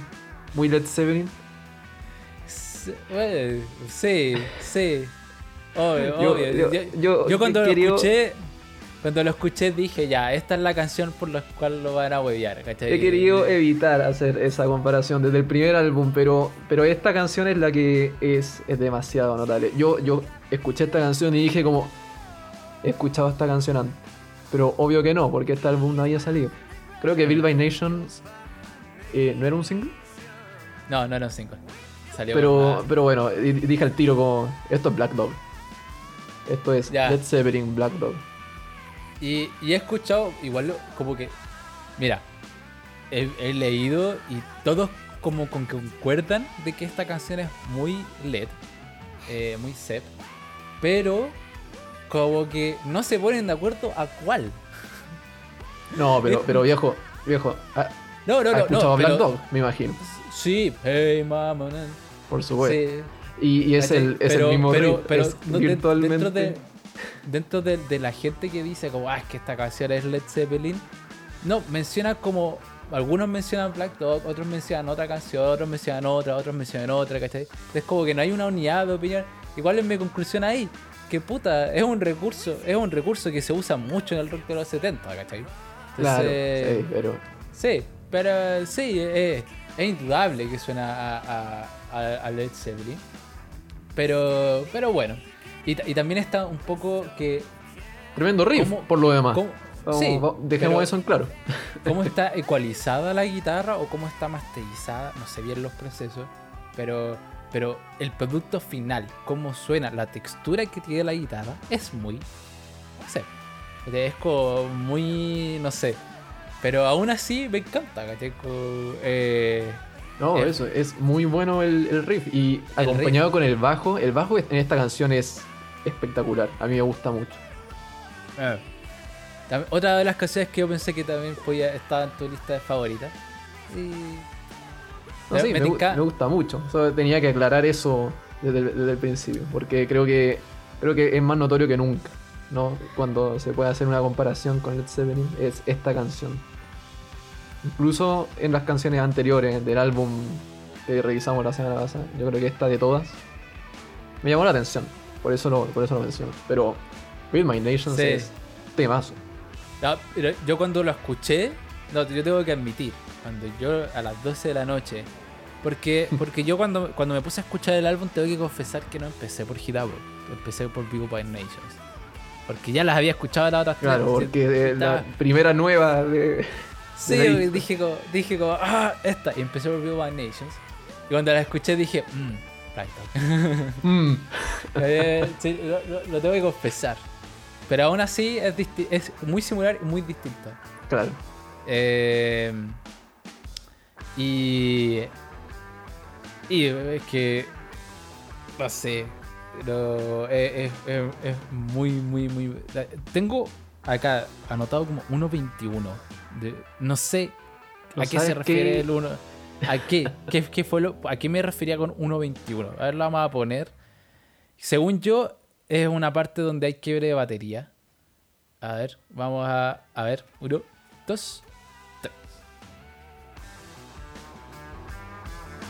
muy Led Zeppelin? Sí, bueno, sí, sí. Obvio, obvio. yo- Yo, yo yo cuando lo escuché, cuando lo escuché dije ya, esta es la canción por la cual lo van a huevear, ¿cachai? He querido evitar hacer esa comparación desde el primer álbum, pero, pero esta canción es la que es, es demasiado notable. Yo, yo escuché esta canción y dije como, he escuchado esta canción antes. Pero obvio que no, porque este álbum no había salido. Creo que Build by Nations eh, no era un single. No, no era un single. Salió Pero, con- pero bueno, di- dije al tiro como, esto es Black Dog. Esto es Ya. Led Zeppelin Black Dog. Y, y he escuchado, igual como que. Mira, he, he leído y todos como con que concuerdan de que esta canción es muy LED, eh, muy set, pero como que no se ponen de acuerdo a cuál. No, pero, pero viejo, viejo, ¿ha, No, no, no. no Black pero- Dog? Me imagino, Sí, hey mama. por supuesto. Sí. Y, y es, el, es Pero- el mismo pero, pero es no, de- virtualmente... dentro, de, dentro de, de la gente que dice como ah, es que esta canción es Led Zeppelin, no, menciona como algunos mencionan Black Dog, otros mencionan otra canción, otros mencionan otra, otros mencionan otra, ¿cachai? Es como que no hay una unidad de opinión. Igual es mi conclusión ahí, que puta, es un recurso, es un recurso que se usa mucho en el rock de los 70, ¿cachai? Claro, Entonces, sí, pero... Sí, pero sí, es, es indudable que suena a, a, a- Led Zeppelin. Pero, pero bueno. Y, ta- y también está un poco que. Tremendo riff, ¿Cómo- por lo demás. cómo- Vamos, sí, dejemos eso en claro. cómo está ecualizada la guitarra o cómo está masterizada, no sé bien los procesos, pero, pero el producto final, cómo suena, la textura que tiene la guitarra, es muy. No sé. Es como muy. No sé. Pero aún así me encanta, eh, No, Eh, eso, es muy bueno el, el riff. Y acompañado con el bajo, el bajo en esta canción es espectacular. A mí me gusta mucho. Ah. Otra de las canciones que yo pensé que también podía estar en tu lista de favoritas. Y. No, Me- sí, me tinca- gusta mucho. Tenía que aclarar eso desde el, desde el principio. Porque creo que creo que es más notorio que nunca. ¿no? Cuando se puede hacer una comparación con Led Zeppelin, es esta canción. Incluso en las canciones anteriores del álbum que revisamos la semana pasada, yo creo que esta de todas me llamó la atención. Por eso lo, por eso lo menciono. Pero Build My Nations Sí. es temazo. No, pero yo cuando lo escuché, no, yo tengo que admitir, cuando yo a las 12 de la noche, porque, porque yo cuando, cuando me puse a escuchar el álbum tengo que confesar que no empecé por Hit Up, empecé por by Nations. Porque ya las había escuchado las otras Claro, porque de la primera nueva de. Sí, de dije como, dije como, ah, esta, y empecé por by Nations. Y cuando la escuché dije, mmm. Mm. Eh, sí, lo, lo- lo tengo que confesar. Pero aún así es, es muy similar y muy distinto. Claro. Eh, y. Y es que. No sé. Pero es, es- es- es muy, muy, muy. Tengo acá anotado como 1.21. de- No sé a qué se refiere el 1. ¿A qué? ¿Qué, qué fue lo, ¿A qué me refería con 1.21? A ver, lo vamos a poner. Según yo, es una parte donde hay quiebre de batería. A ver, vamos a. A ver, uno, dos, tres.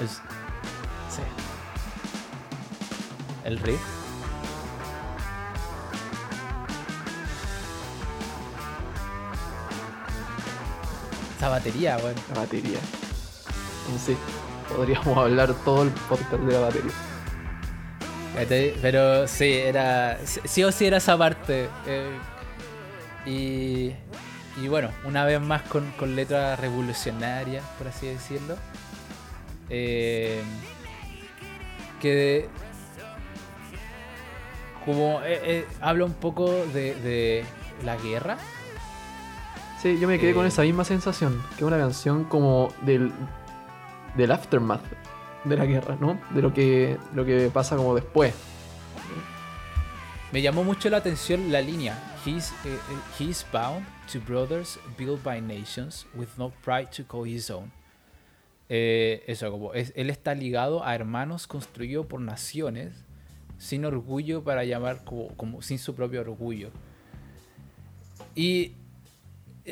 Es, El riff. Esa batería, bueno. La batería. En sí. podríamos hablar todo el podcast de la batería. Pero sí, era. Sí o sí era esa parte. eh, y. Y bueno, una vez más con, con letras revolucionarias, por así decirlo. eh, que. Como eh, eh, habla un poco de, de la guerra. Sí, yo me quedé con Eh. esa misma sensación, que es una canción como del, del aftermath de la guerra, ¿no? De lo que, lo que pasa como después. Me llamó mucho la atención la línea. He's, he's bound to brothers built by nations with no pride to call his own. Eso, como es- él está ligado a hermanos construidos por naciones sin orgullo para llamar como, como sin su propio orgullo. Y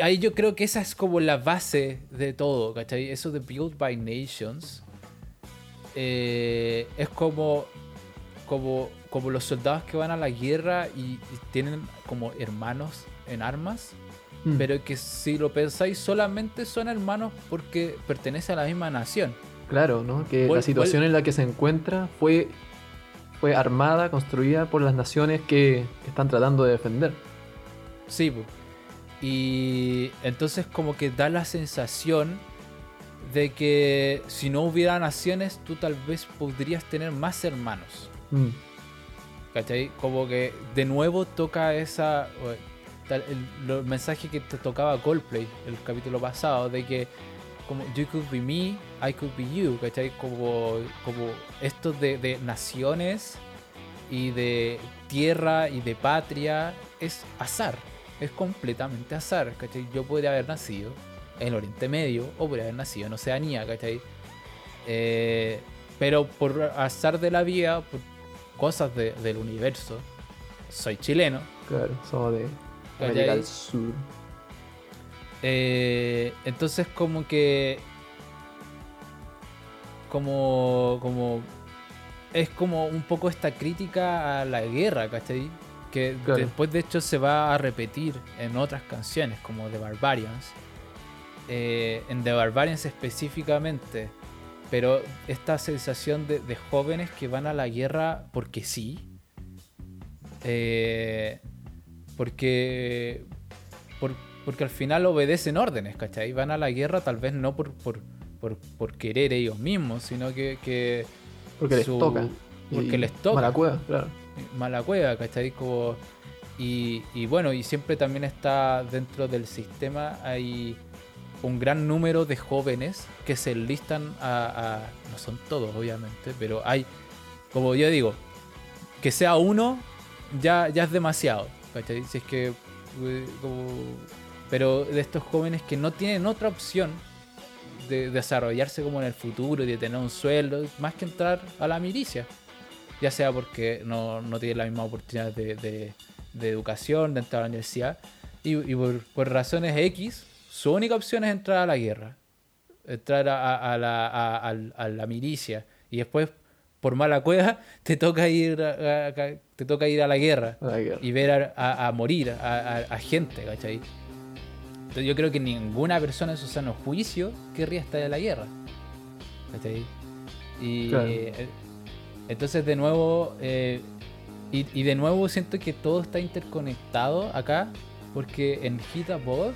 ahí yo creo que esa es como la base de todo, ¿cachai? Eso de built by nations eh, es como como, como los soldados que van a la guerra y, y tienen como hermanos en armas, Mm. pero que si lo pensáis solamente son hermanos porque pertenecen a la misma nación. Claro, ¿no? Que ¿Cuál- la situación en la que se encuentra fue, fue armada, construida por las naciones que, que están tratando de defender. Sí, y entonces como que da la sensación de que si no hubiera naciones, tú tal vez podrías tener más hermanos. Mm. ¿Cachai? Como que de nuevo toca esa. tal- el, el mensaje que te tocaba Coldplay el capítulo pasado, de que como You could be me, I could be you, ¿cachai? Como, como esto de, de naciones y de tierra y de patria es azar, es completamente azar, ¿cachai? Yo podría haber nacido en el Oriente Medio o podría haber nacido en Oceanía, ¿cachai? Eh, pero por azar de la vida, por cosas de- del universo, soy chileno. Claro, somos de. América del Sur. Eh, entonces como que como como es como un poco esta crítica a la guerra, ¿cachai? Que Claro. después de hecho se va a repetir en otras canciones como The Barbarians. Eh, en The Barbarians específicamente. Pero esta sensación de, de jóvenes que van a la guerra porque sí. Eh, porque por- porque al final obedecen órdenes, ¿cachai? Van a la guerra tal vez no por, por, por, por querer ellos mismos, sino que, que Porque les toca. Porque les toca. Mala cueva, claro. mala cueva, ¿cachai? Como, y, y bueno, y siempre también está dentro del sistema, hay un gran número de jóvenes que se enlistan a, a- no son todos obviamente, pero hay, como yo digo, que sea uno ya, ya es demasiado, ¿cachai? Si es que, eh, como- pero de estos jóvenes que no tienen otra opción de desarrollarse como en el futuro y de tener un sueldo, más que entrar a la milicia. Ya sea porque no, no tienen la misma oportunidad de, de- de educación, de entrar a la universidad, y, y por, por razones X, su única opción es entrar a la guerra, entrar a, a- la, a- a la milicia, y después, por mala cueva, te toca ir te toca ir a la guerra. La guerra. y ver a, morir a gente, ¿cachai? Entonces yo creo que ninguna persona en su sano juicio querría estar en la guerra. ¿Cachai? Y Claro. eh, entonces de nuevo, eh, y, y de nuevo siento que todo está interconectado acá, porque en Hit Above,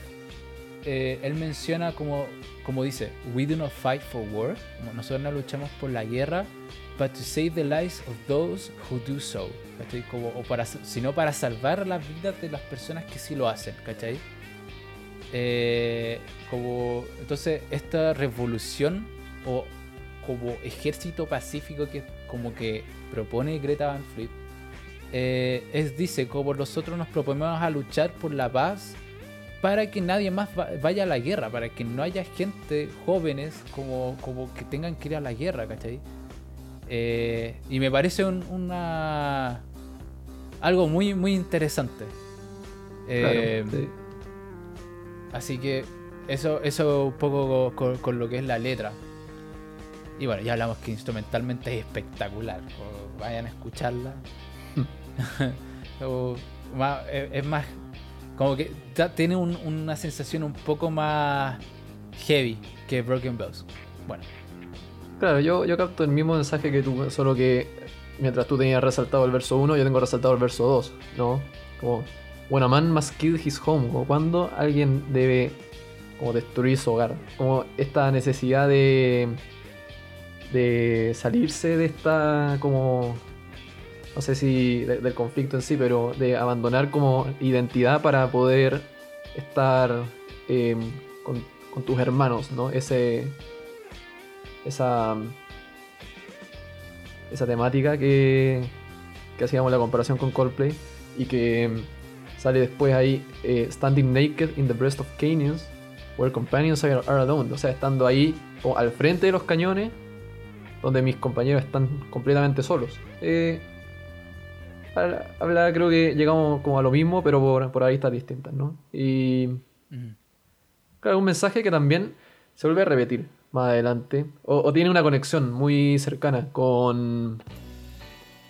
eh, él menciona como, como dice, we do not fight for war, nosotros no luchamos por la guerra, but to save the lives of those who do so, ¿cachai? Como, o para, sino para salvar las vidas de las personas que sí lo hacen, ¿cachai? Eh, como, entonces esta revolución o como ejército pacífico que como que propone Greta Van Fleet eh, es dice como nosotros nos proponemos a luchar por la paz para que nadie más va- vaya a la guerra, para que no haya gente, jóvenes, como, como que tengan que ir a la guerra, ¿cachai? Eh, y me parece un- una algo muy muy interesante. Eh, Claro, sí. Así que eso, eso un poco con, lo que es la letra. Y bueno, ya hablamos que instrumentalmente es espectacular. vayan a escucharla. Es, más, como que tiene un- una sensación un poco más heavy que Broken Bells. Bueno, Claro, yo, yo capto el mismo mensaje que tú, solo que mientras tú tenías resaltado el verso 1, yo tengo resaltado el verso 2, ¿no? Como, when a man must kill his home, como cuando alguien debe como destruir su hogar, como esta necesidad de de salirse de esta como no sé si de- del conflicto en sí, pero de abandonar como identidad para poder estar eh, con, con tus hermanos, ¿no? Ese esa esa temática que, que hacíamos la comparación con Coldplay y que mm, sale después ahí eh, Standing Naked in the Breast of Canyons where companions are, are alone, o sea, estando ahí como al frente de los cañones donde mis compañeros están completamente solos. Eh, habla, habla- creo que llegamos como a lo mismo, pero por, por aristas distintas, ¿no? Y Mm. Claro, un mensaje que también se vuelve a repetir más adelante. O, o tiene una conexión muy cercana con.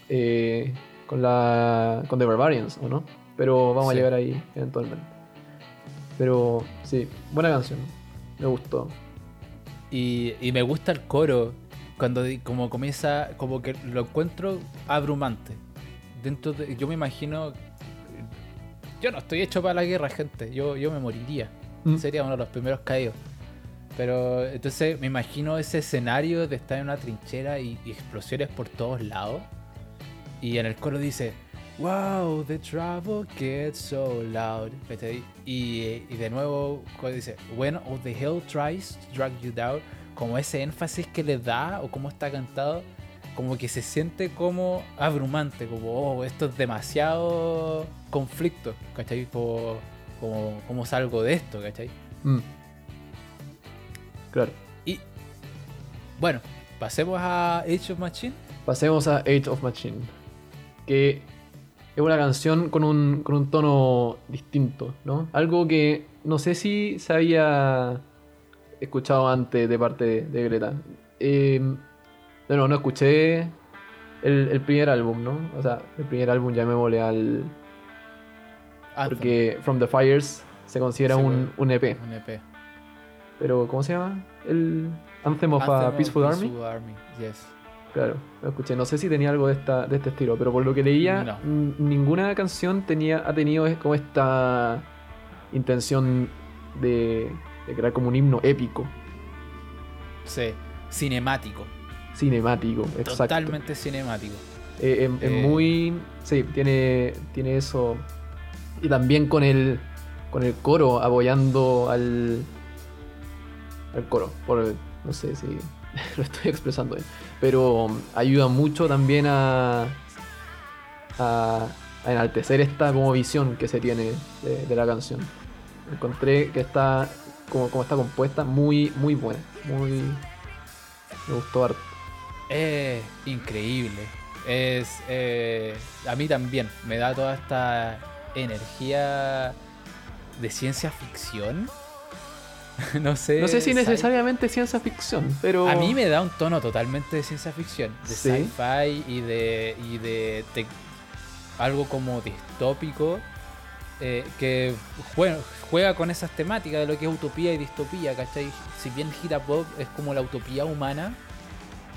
eh, con la. con The Barbarians, ¿o no? Pero vamos a llegar ahí eventualmente. Pero sí, buena canción. Me gustó. Y, y me gusta el coro cuando como comienza, como que lo encuentro abrumante. Dentro de, yo me imagino, yo no estoy hecho para la guerra, gente. Yo, yo me moriría. Mm. Sería uno de los primeros caídos. Pero entonces me imagino ese escenario de estar en una trinchera y, y explosiones por todos lados. Y en el coro dice, Wow, the trouble gets so loud. ¿Cachai? Y, y de nuevo cuando dice, When all the hell tries to drag you down, como ese énfasis que le da o cómo está cantado, como que se siente como abrumante, como, oh, esto es demasiado conflicto, ¿cachai? Como, como, ¿Cómo salgo de esto, ¿cachai? Mm. Claro. Y bueno, pasemos a Age of Machine. Pasemos a Age of Machine. Que es una canción con un, con un tono distinto, ¿no? Algo que no sé si se había escuchado antes de parte de, de Greta. Eh, no, no escuché el, el primer álbum, ¿no? O sea, el primer álbum ya me volé al. Anthem, Porque From the Fires se considera Sí, un, un EP. un EP. Pero, ¿cómo se llama? El Anthem of Anthem a of Peaceful Army. Peaceful Army, yes. Claro, lo escuché. No sé si tenía algo de, esta, de este estilo, pero por lo que leía, No. ninguna canción tenía, ha tenido es- como esta intención de, de crear como un himno épico, Sí, cinemático. cinemático, exacto. Totalmente cinemático. Eh, em- em Eh. muy. Sí, tiene, tiene eso. Y también con el, con el coro apoyando al. al coro. Por, no sé si lo estoy expresando bien. Pero ayuda mucho también a. a, enaltecer esta como visión que se tiene de, de la canción. Encontré que está. Como, como está compuesta, muy, muy buena. Muy. Me gustó harto. Es increíble. Es. eh, a mí también. Me da toda esta energía de ciencia ficción. no sé. No sé si necesariamente ciencia ficción, pero. A mí me da un tono totalmente de ciencia ficción, de Sí. sci-fi y de, y de algo como distópico eh, que juega, juega con esas temáticas de lo que es utopía y distopía, ¿cachai? Si bien Up Bob es como la utopía humana,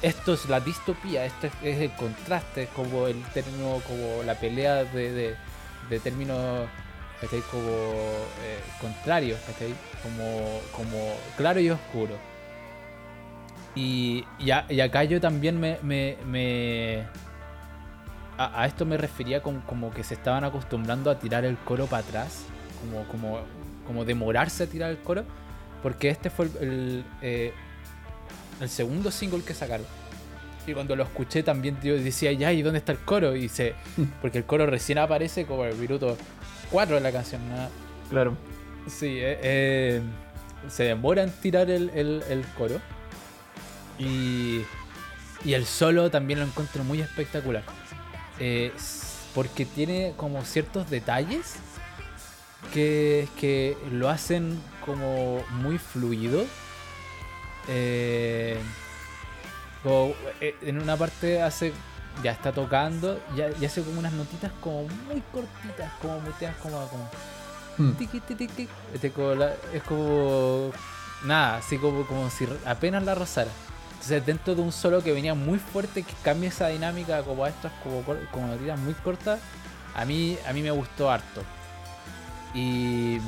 esto es la distopía, esto es, es el contraste, es como el término, como la pelea de, de, de términos ¿cachai? como eh, contrarios, ¿cachai? Como, como claro y oscuro. Y, y, y acá yo también me. me, a, esto me refería con, como que se estaban acostumbrando a tirar el coro para atrás. Como, como, como demorarse a tirar el coro. Porque este fue el, el, eh, segundo single que sacaron. Y cuando lo escuché también yo decía, ya, ¿y dónde está el coro? Y se, porque el coro recién aparece como el minuto 4 de la canción. ¿no? Claro. Sí, eh, eh, se demora en tirar el, el- el coro. Y, y el solo también lo encuentro muy espectacular. Eh, porque tiene como ciertos detalles que, que lo hacen como muy fluido. Eh, como, en una parte hace ya está tocando ya, y hace como unas notitas como muy cortitas como muteas como, como Hmm. tiqui, tiqui, tiqui. Este, como la- es como nada así como, como si apenas la rozara Entonces, dentro de un solo que venía muy fuerte, que cambia esa dinámica como a estas, como, como notitas muy cortas, a mí, a mí me gustó harto. Y.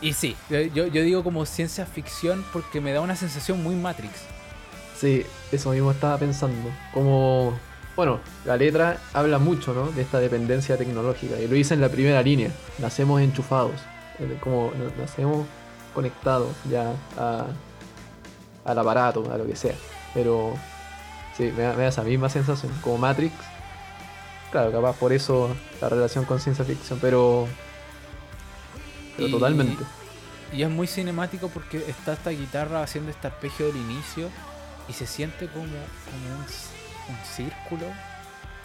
Y sí, yo, yo digo como ciencia ficción porque me da una sensación muy Matrix. Sí, eso mismo estaba pensando. Como, bueno, la letra habla mucho, ¿no? De esta dependencia tecnológica. Y lo dice en la primera línea. Nacemos enchufados. Como na- nacemos conectados ya a- al aparato, a lo que sea. Pero sí, me da, me da esa misma sensación. Como Matrix. Claro, capaz por eso la relación con ciencia ficción, pero. Pero Y- totalmente. Y es muy cinemático porque está esta guitarra haciendo este arpegio del inicio y se siente como, como un, un círculo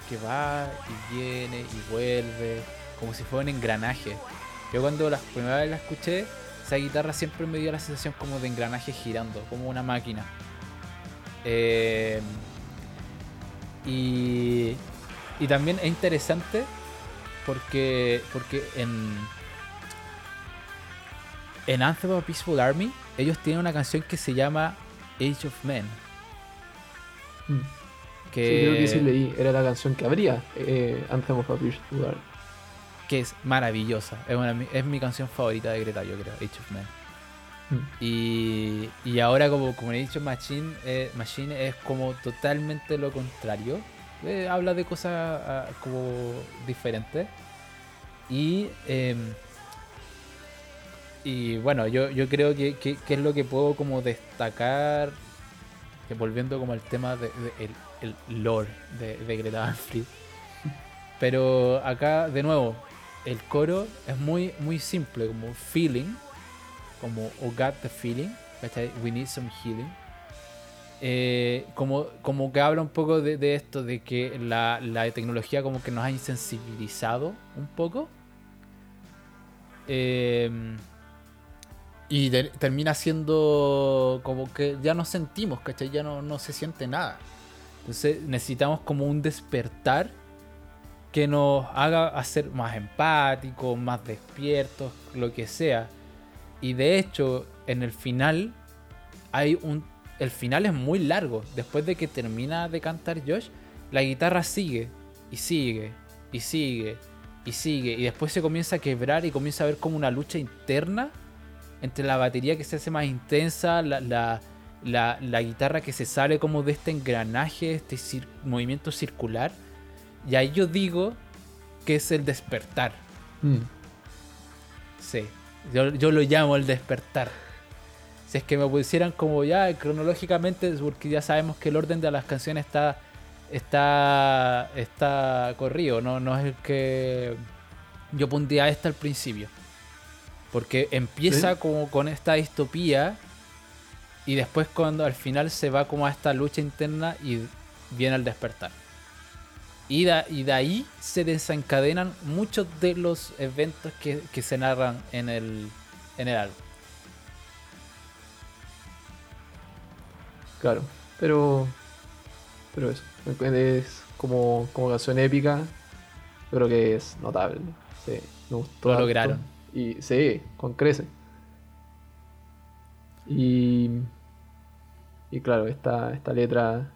que va y viene y vuelve, como si fuera un engranaje. Yo cuando la primera vez la escuché, esa guitarra siempre me dio la sensación como de engranaje girando, como una máquina. Eh, y, y también es interesante porque, porque en, en Anthem of Peaceful Army, ellos tienen una canción que se llama Age of Men. Mm. Que, Sí, creo que sí leí. Era la canción que abría eh, Anthem of a que es maravillosa. Es, una mi- es mi canción favorita de Greta, yo creo, Age of Men. Mm. Y, y ahora, como, como he dicho, Machine, eh, Machine es como totalmente lo contrario. Eh, habla de cosas ah, como diferentes. Y, em, y bueno, yo, yo creo que, que- que es lo que puedo como destacar, volviendo como al tema de, de- el, lore de, de Greta Van Fleet. Pero acá, de nuevo, el coro es muy, muy simple, como feeling, como oh got the feeling. We need some healing. Eh, como, como que habla un poco de, de esto, de que la, la tecnología como que nos ha insensibilizado un poco. Eh, y termina siendo como que ya no sentimos, ¿cachai? Ya no, no se siente nada. Entonces necesitamos como un despertar que nos haga hacer más empáticos, más despiertos, lo que sea. Y de hecho, en el final hay un el final es muy largo. Después de que termina de cantar Josh, la guitarra sigue y sigue y sigue y sigue y después se comienza a quebrar y comienza a ver como una lucha interna entre la batería que se hace más intensa, la, la, la- la guitarra que se sale como de este engranaje, este cir- movimiento circular. Y ahí yo digo que es el despertar. Mm. Sí, yo, yo lo llamo el despertar. Si es que me pusieran como ya cronológicamente, porque ya sabemos que el orden de las canciones está está está corrido, no, no es el que yo pondría esta al principio. Porque empieza ¿Sí? como con esta distopía y después cuando al final se va como a esta lucha interna y viene el despertar. Y de, y de ahí se desencadenan muchos de los eventos que, que se narran en el, en el álbum. Claro, pero. Pero eso. Es como, como canción épica. Yo creo que es notable. Sí, me gustó. Lo harto. lograron. Y sí, con crece. Y. Y claro, esta, esta letra.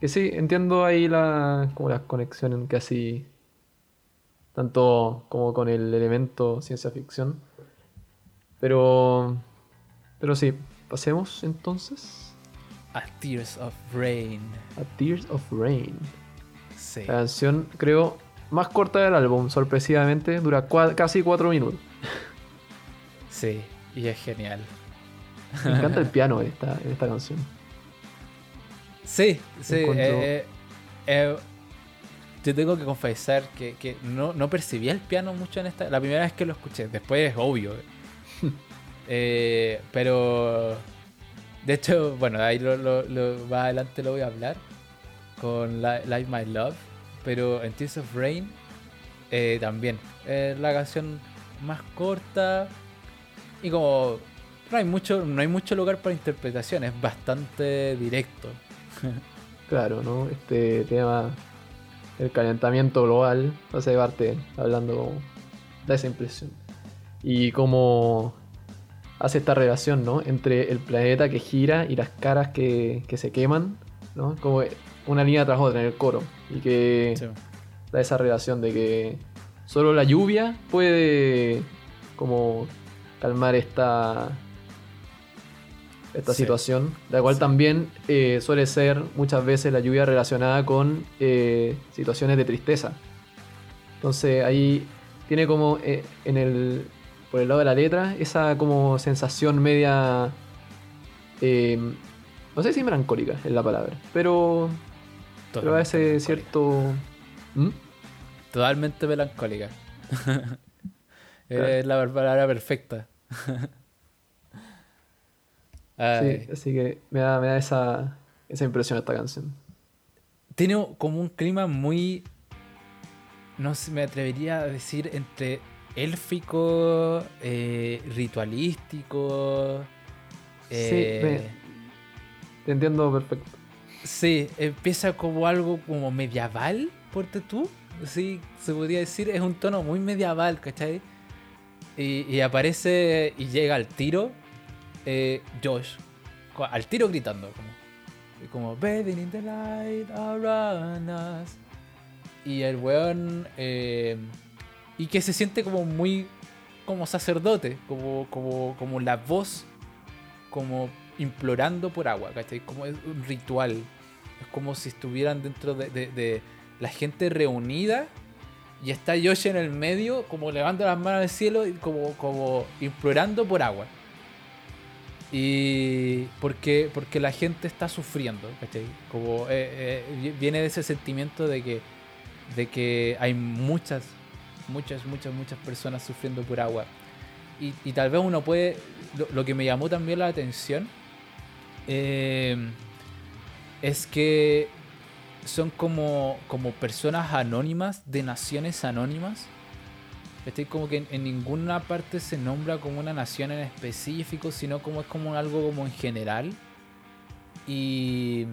Que sí, entiendo ahí la, como las conexiones que así. Tanto como con el elemento ciencia ficción. Pero. Pero sí, pasemos entonces A Tears of Rain. a Tears of Rain. Sí. La canción, creo, más corta del álbum, sorpresivamente, dura cua- casi cuatro minutos. Sí, y es genial. Me encanta el piano en esta, esta canción. Sí, sí. Encuentro- eh, eh, eh, yo tengo que confesar que, que no, no percibía el piano mucho en esta. La primera vez que lo escuché, después es obvio. Eh, pero. De hecho, bueno, ahí lo, lo- lo- más adelante lo voy a hablar. Con Li- Live My Love. Pero en Tears of Rain eh, también. Es la canción más corta. Y como. No hay mucho, no hay mucho lugar para interpretación, es bastante directo. Claro, ¿no? Este tema, el calentamiento global, hace parte hablando, como- da esa impresión. Y como, hace esta relación, ¿no? Entre el planeta que gira y las caras que, que se queman, ¿no? Como una línea tras otra en el coro. Y que Sí. da esa relación de que solo la lluvia puede como calmar esta esta Sí. situación, la cual también eh, suele ser muchas veces la lluvia relacionada con eh, situaciones de tristeza. Entonces ahí tiene como eh, en el por el lado de la letra esa como sensación media eh, no sé si melancólica es la palabra, pero pero a ese cierto ¿Mm? Totalmente melancólica. Claro. Es la palabra perfecta. Sí, así que me da, me da esa, esa impresión esta canción. Tiene como un clima muy. No sé, me atrevería a decir entre élfico, eh, ritualístico. eh, Sí, me- te entiendo perfecto. Sí, empieza como algo como medieval, porte tú. Sí, se podría decir. Es un tono muy medieval, ¿cachai? Y, aparece y llega al tiro eh, Josh. Al tiro gritando, como. Como, bathing in the light around us. Y el weón. eh, y que se siente como muy. Como sacerdote. Como, como, como la voz. Como implorando por agua, ¿cachai? Como es un ritual. Es como si estuvieran dentro de, de- de la gente reunida y está Yoshi en el medio, como levantando las manos al cielo como, como implorando por agua. Y porque, porque la gente está sufriendo, ¿cachai? Como eh, eh, viene de ese sentimiento de que, de que hay muchas, muchas, muchas, muchas personas sufriendo por agua. Y, tal vez uno puede, lo, lo que me llamó también la atención, eh, es que son como, como personas anónimas de naciones anónimas. Estoy como que en, en ninguna parte se nombra como una nación en específico, sino como es como algo como en general. Y,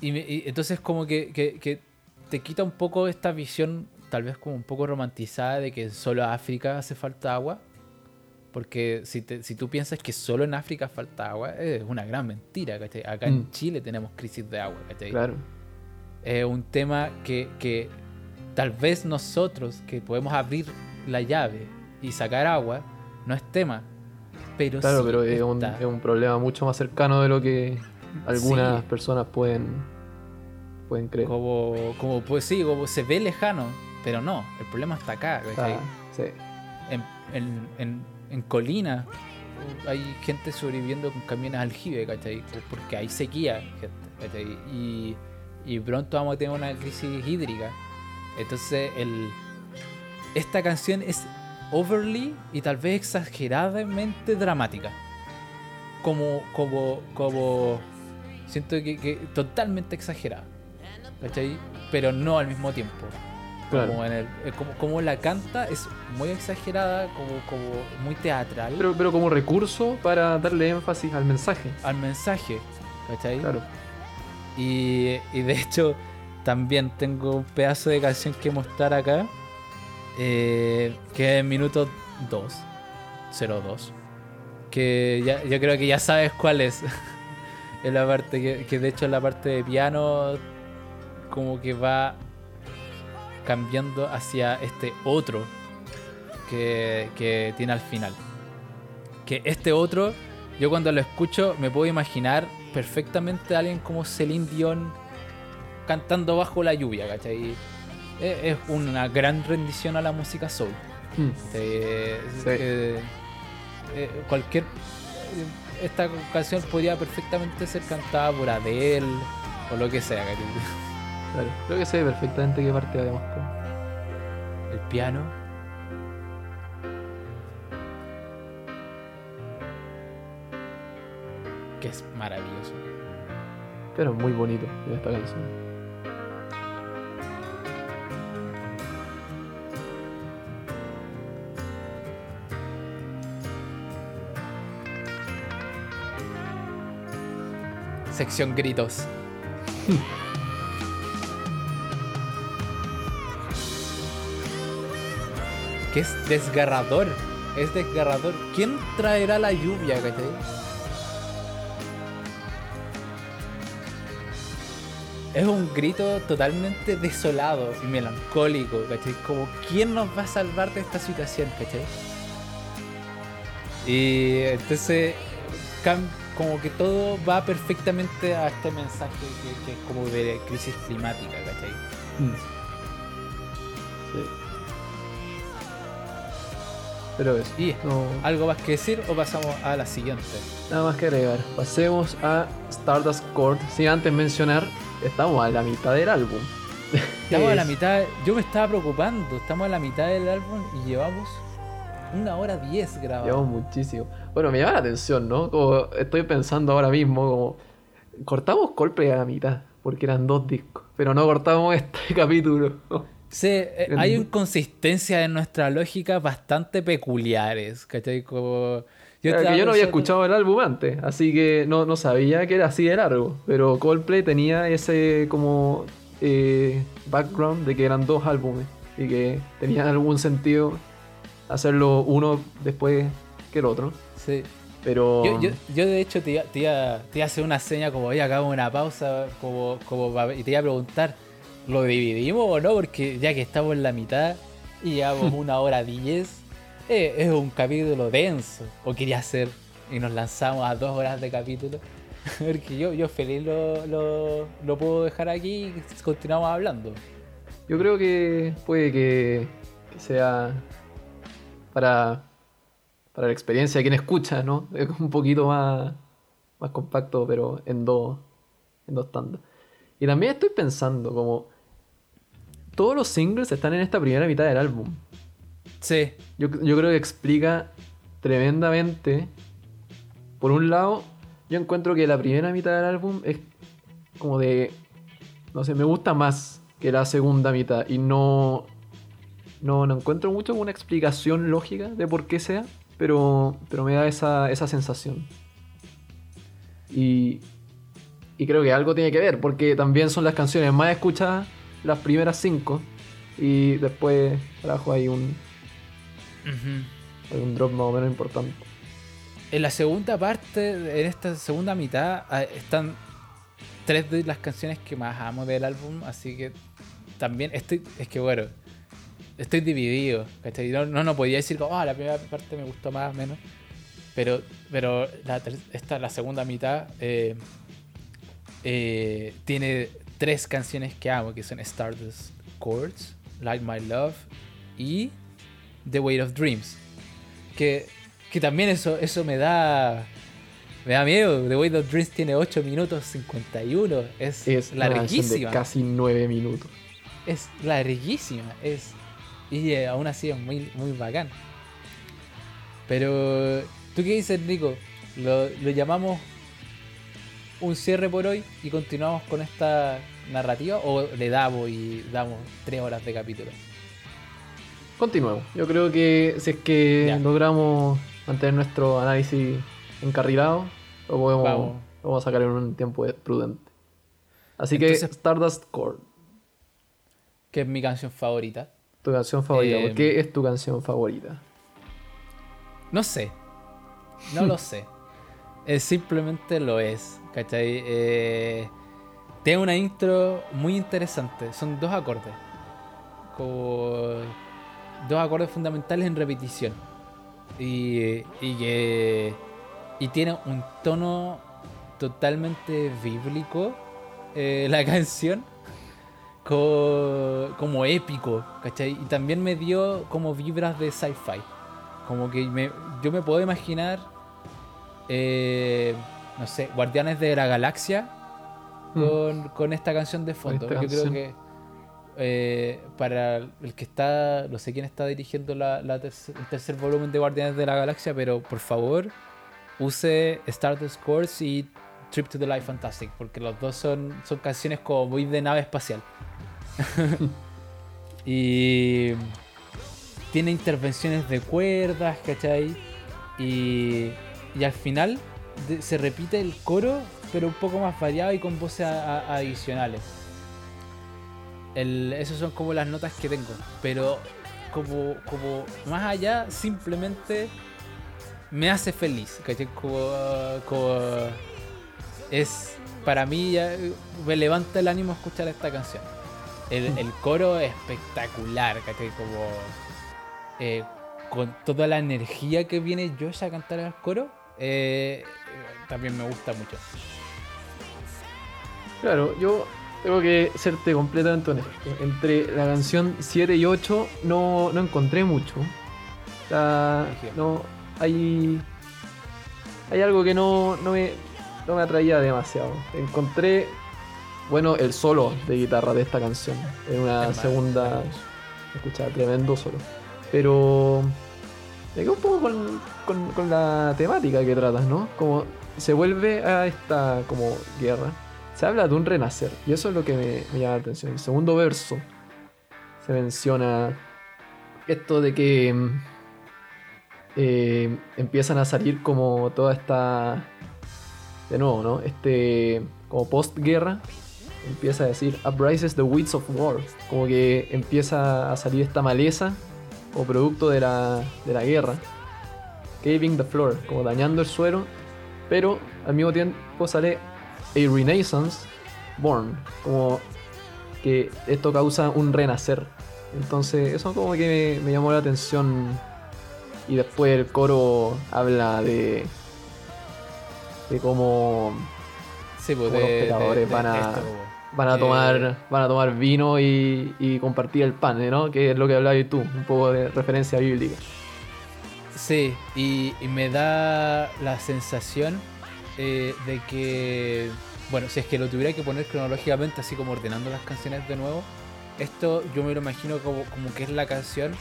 y, y entonces como que, que- que te quita un poco esta visión, tal vez como un poco romantizada, de que solo a África hace falta agua. Porque si, te- si tú piensas que solo en África falta agua, es una gran mentira, ¿cachai? Acá en Mm. Chile tenemos crisis de agua, ¿cachai? Claro. Es un tema que, que tal vez nosotros, que podemos abrir la llave y sacar agua, no es tema. Pero Claro, sí pero es un, es un problema mucho más cercano de lo que algunas Sí. personas pueden, pueden creer. Como, como, pues sí, como se ve lejano, pero no, el problema está acá, ¿cachai? Ah, sí. en, en, en, en Colina hay gente sobreviviendo con camiones aljibe, ¿cachai? Porque hay sequía, ¿cachai? Y, y pronto vamos a tener una crisis hídrica. Entonces, esta canción es overly y tal vez exageradamente dramática. Como, como, como, siento que, que totalmente exagerada, ¿cachai? Pero no al mismo tiempo. Claro. Como, en el- eh, como, como la canta es muy exagerada, como, como muy teatral Pero, pero como recurso para darle énfasis al mensaje. al mensaje, ¿cachai? Claro. Y, y de hecho, también tengo un pedazo de canción que mostrar acá, eh, que es en minuto 2, 02, que ya, yo creo que ya sabes cuál es. es la parte que, que de hecho es la parte de piano, como que va cambiando hacia este otro que, que tiene al final. Que este otro, yo cuando lo escucho me puedo imaginar perfectamente a alguien como Celine Dion cantando bajo la lluvia, ¿cachai? Es, es una gran rendición a la música soul. Mm, Eh, Sí. eh, eh, cualquier. Esta canción podría perfectamente ser cantada por Adele o lo que sea, ¿cachai? claro. Creo que sé perfectamente qué parte a mostrar. El piano. Que es maravilloso. Pero es muy bonito en esta canción. Sección gritos. que es desgarrador. es desgarrador. ¿Quién traerá la lluvia, cachai? Es un grito totalmente desolado y melancólico, ¿cachai? Como, ¿quién nos va a salvar de esta situación, cachai? Y entonces, como que todo va perfectamente a este mensaje que, que es como de crisis climática, ¿cachai? Mm. Sí. Pero eso. Y no- ¿Algo más que decir o pasamos a la siguiente? Nada más que agregar. Pasemos a Stardust Court. Sin antes mencionar, estamos a la mitad del álbum. Estamos a la mitad, yo me estaba preocupando, estamos a la mitad del álbum y llevamos una hora diez grabados. Llevamos muchísimo. Bueno, me llama la atención, ¿no? Como estoy pensando ahora mismo, como cortamos Coldplay a la mitad, porque eran dos discos, pero no cortamos este capítulo. Sí, eh, hay inconsistencias en nuestra lógica bastante peculiares, ¿cachai? Como... Estaba que yo no había escuchado el álbum antes, así que no, no sabía que era así de largo. Pero Coldplay tenía ese como eh, background de que eran dos álbumes y que tenía algún sentido hacerlo uno después que el otro. Sí. Pero Yo, yo, yo, de hecho te iba, te, iba, te iba a hacer una seña como, oye, hagamos una pausa como, como y te iba a preguntar, ¿lo dividimos o no? Porque ya que estamos en la mitad y llevamos una hora diez, eh, es un capítulo denso. O quería hacer y nos lanzamos a dos horas de capítulo. Porque yo, yo feliz lo, lo, lo puedo dejar aquí y continuamos hablando. yo creo que puede que, que sea para, para la experiencia de quien escucha, ¿no? Es un poquito más, más compacto, pero en dos, en dos tandas. Y también estoy pensando como todos los singles están en esta primera mitad del álbum. Sí, Yo, yo creo que explica tremendamente. Por un lado, yo encuentro que la primera mitad del álbum es como de. No sé, me gusta más que la segunda mitad. Y no. No, no encuentro mucho una explicación lógica de por qué sea. Pero, pero me da esa, esa sensación. Y. Y creo que algo tiene que ver, porque también son las canciones más escuchadas, las primeras cinco. Y después abajo hay un, hay un drop más o menos importante. En la segunda parte, en esta segunda mitad, ah, están tres de las canciones que más amo del álbum, así que también estoy, es que bueno, estoy dividido, ¿cachai? No, no, no podía decir, ah, la primera parte me gustó más o menos, pero, pero la, esta, la segunda mitad eh, eh, tiene tres canciones que amo, que son Stardust Chords, Like My Love y The Weight of Dreams, que, que también eso, eso me da... Me da miedo, The Weight of Dreams tiene 8 minutos 51, es, Es de larguísima. casi 9 minutos. Es larguísima, es. Y eh, aún así es muy, muy bacán. Pero, ¿tú qué dices, Nico? ¿Lo, lo llamamos un cierre por hoy y continuamos con esta narrativa? ¿O le damos y damos tres horas de capítulo? Continuemos. Yo creo que si es que Ya. logramos mantener nuestro análisis encarrilado, lo podemos, Vamos. lo vamos a sacar en un tiempo prudente. Así Entonces- que Stardust Core, Que es mi canción favorita. tu canción favorita. Eh, ¿Por qué es tu canción favorita? No sé. No lo sé. Eh, simplemente lo es. ¿Cachai? Eh, tiene una intro muy interesante. Son dos acordes. Como dos acordes fundamentales en repetición. Y, y que. Y tiene un tono totalmente bíblico. eh, la canción. Co- como épico, ¿cachai? Y también me dio como vibras de sci-fi. Como que me- yo me puedo imaginar, eh, no sé, Guardianes de la Galaxia con, con esta canción de fondo. esta Yo creo que eh, para el que está, no sé quién está dirigiendo la, la tercer- el tercer volumen de Guardianes de la Galaxia, pero por favor use Stardust Course y Trip to the Life Fantastic, porque los dos son, son canciones como muy de nave espacial. y tiene intervenciones de cuerdas, ¿cachai? Y, y al final se repite el coro, pero un poco más variado y con voces adicionales. Esas son como las notas que tengo. Pero como, como más allá, simplemente me hace feliz, ¿cachai? Como, como es, para mí ya me levanta el ánimo escuchar esta canción. El, el coro es espectacular, ¿cachai? Como eh, con toda la energía que viene Josh a cantar al coro, eh, también me gusta mucho. Claro, yo tengo que serte completamente honesto. Entre la canción 7 y 8 no, no encontré mucho. No, hay, hay algo que no, no, me, no me atraía demasiado. Encontré, bueno, el solo de guitarra de esta canción. En una segunda... hermoso. Escucha, tremendo solo. Pero me quedo un poco con, con- con la temática que tratas, ¿no? Como se vuelve a esta como guerra. Se habla de un renacer. Y eso es lo que me, llama la atención. El segundo verso se menciona esto de que mm, eh, empiezan a salir como toda esta... De nuevo, ¿no? Este... Como postguerra. Empieza a decir, uprises the weeds of war. Como que empieza a salir esta maleza o producto de la, de la guerra. Caving the floor, como dañando el suelo. Pero al mismo tiempo sale a renaissance born. Como que esto causa un renacer. Entonces eso como que me, me llamó la atención. Y después el coro habla de... De cómo Sí, pues los de, pecadores de van a- esto, van a que- tomar, van a tomar vino y, y compartir el pan, ¿no? Que es lo que hablabas tú, un poco de referencia bíblica. Sí, y, y me da la sensación eh, de que, bueno, si es que lo tuviera que poner cronológicamente, así como ordenando las canciones de nuevo, esto yo me lo imagino como, como que es la canción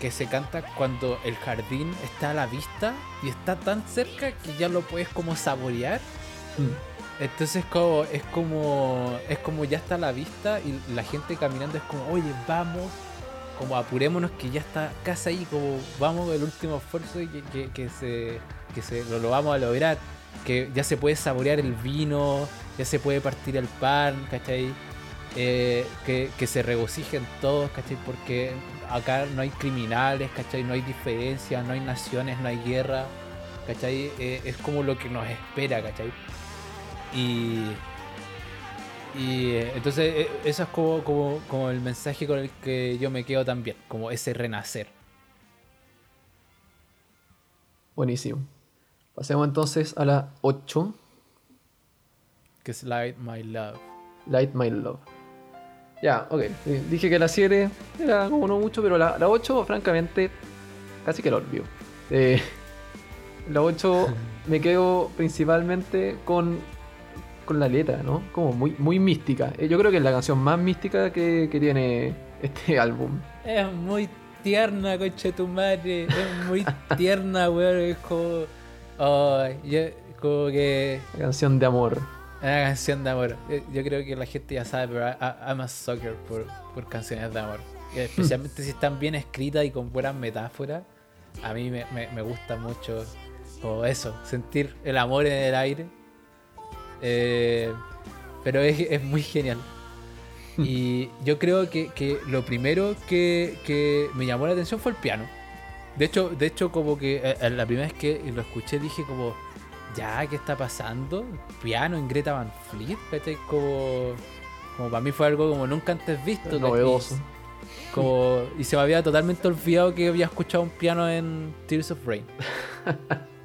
que se canta cuando el jardín está a la vista y está tan cerca que ya lo puedes como saborear. Entonces como, es como es como ya está a la vista y la gente caminando es como, oye, vamos, como apurémonos que ya está casi ahí, como vamos el último esfuerzo y que, que- se, que se lo, lo vamos a lograr, que ya se puede saborear el vino, ya se puede partir el pan, ¿cachai? Eh, que, que se regocijen todos, ¿cachai? Porque acá no hay criminales, ¿cachai? No hay diferencias, no hay naciones, no hay guerra, ¿cachai? Eh, es como lo que nos espera, ¿cachai? Y, y eh, entonces eh, eso es como, como, como el mensaje con el que yo me quedo también, como ese renacer. Buenísimo. Pasemos entonces a la 8, Que es Light My Love. Light My Love. Ya, ok. Dije que la 7 era como no mucho, pero la, la 8, francamente, casi que la olvido. Eh, la 8 me quedo principalmente con, con la letra, ¿no? Como muy, muy mística. Eh, Yo creo que es la canción más mística que, que tiene este álbum. Es muy tierna, concha de tu madre. Es muy tierna, weón. Es como. ay, yo- como que. La canción de amor. Una canción de amor. Eh, Yo creo que la gente ya sabe, pero I- I'm a sucker por, por canciones de amor. Especialmente si están bien escritas y con buenas metáforas. A mí me, me- me gusta mucho como eso, sentir el amor en el aire. Eh, pero es, es muy genial. Y yo creo que, que lo primero que, que me llamó la atención fue el piano. De hecho, de hecho como que eh, eh, la primera vez que lo escuché dije como, ya, ¿qué está pasando? Piano en Greta Van Fleet, ¿cachai? Como, como para mí fue algo como nunca antes visto. Novedoso. Como, y se me había totalmente olvidado que había escuchado un piano en Tears of Rain.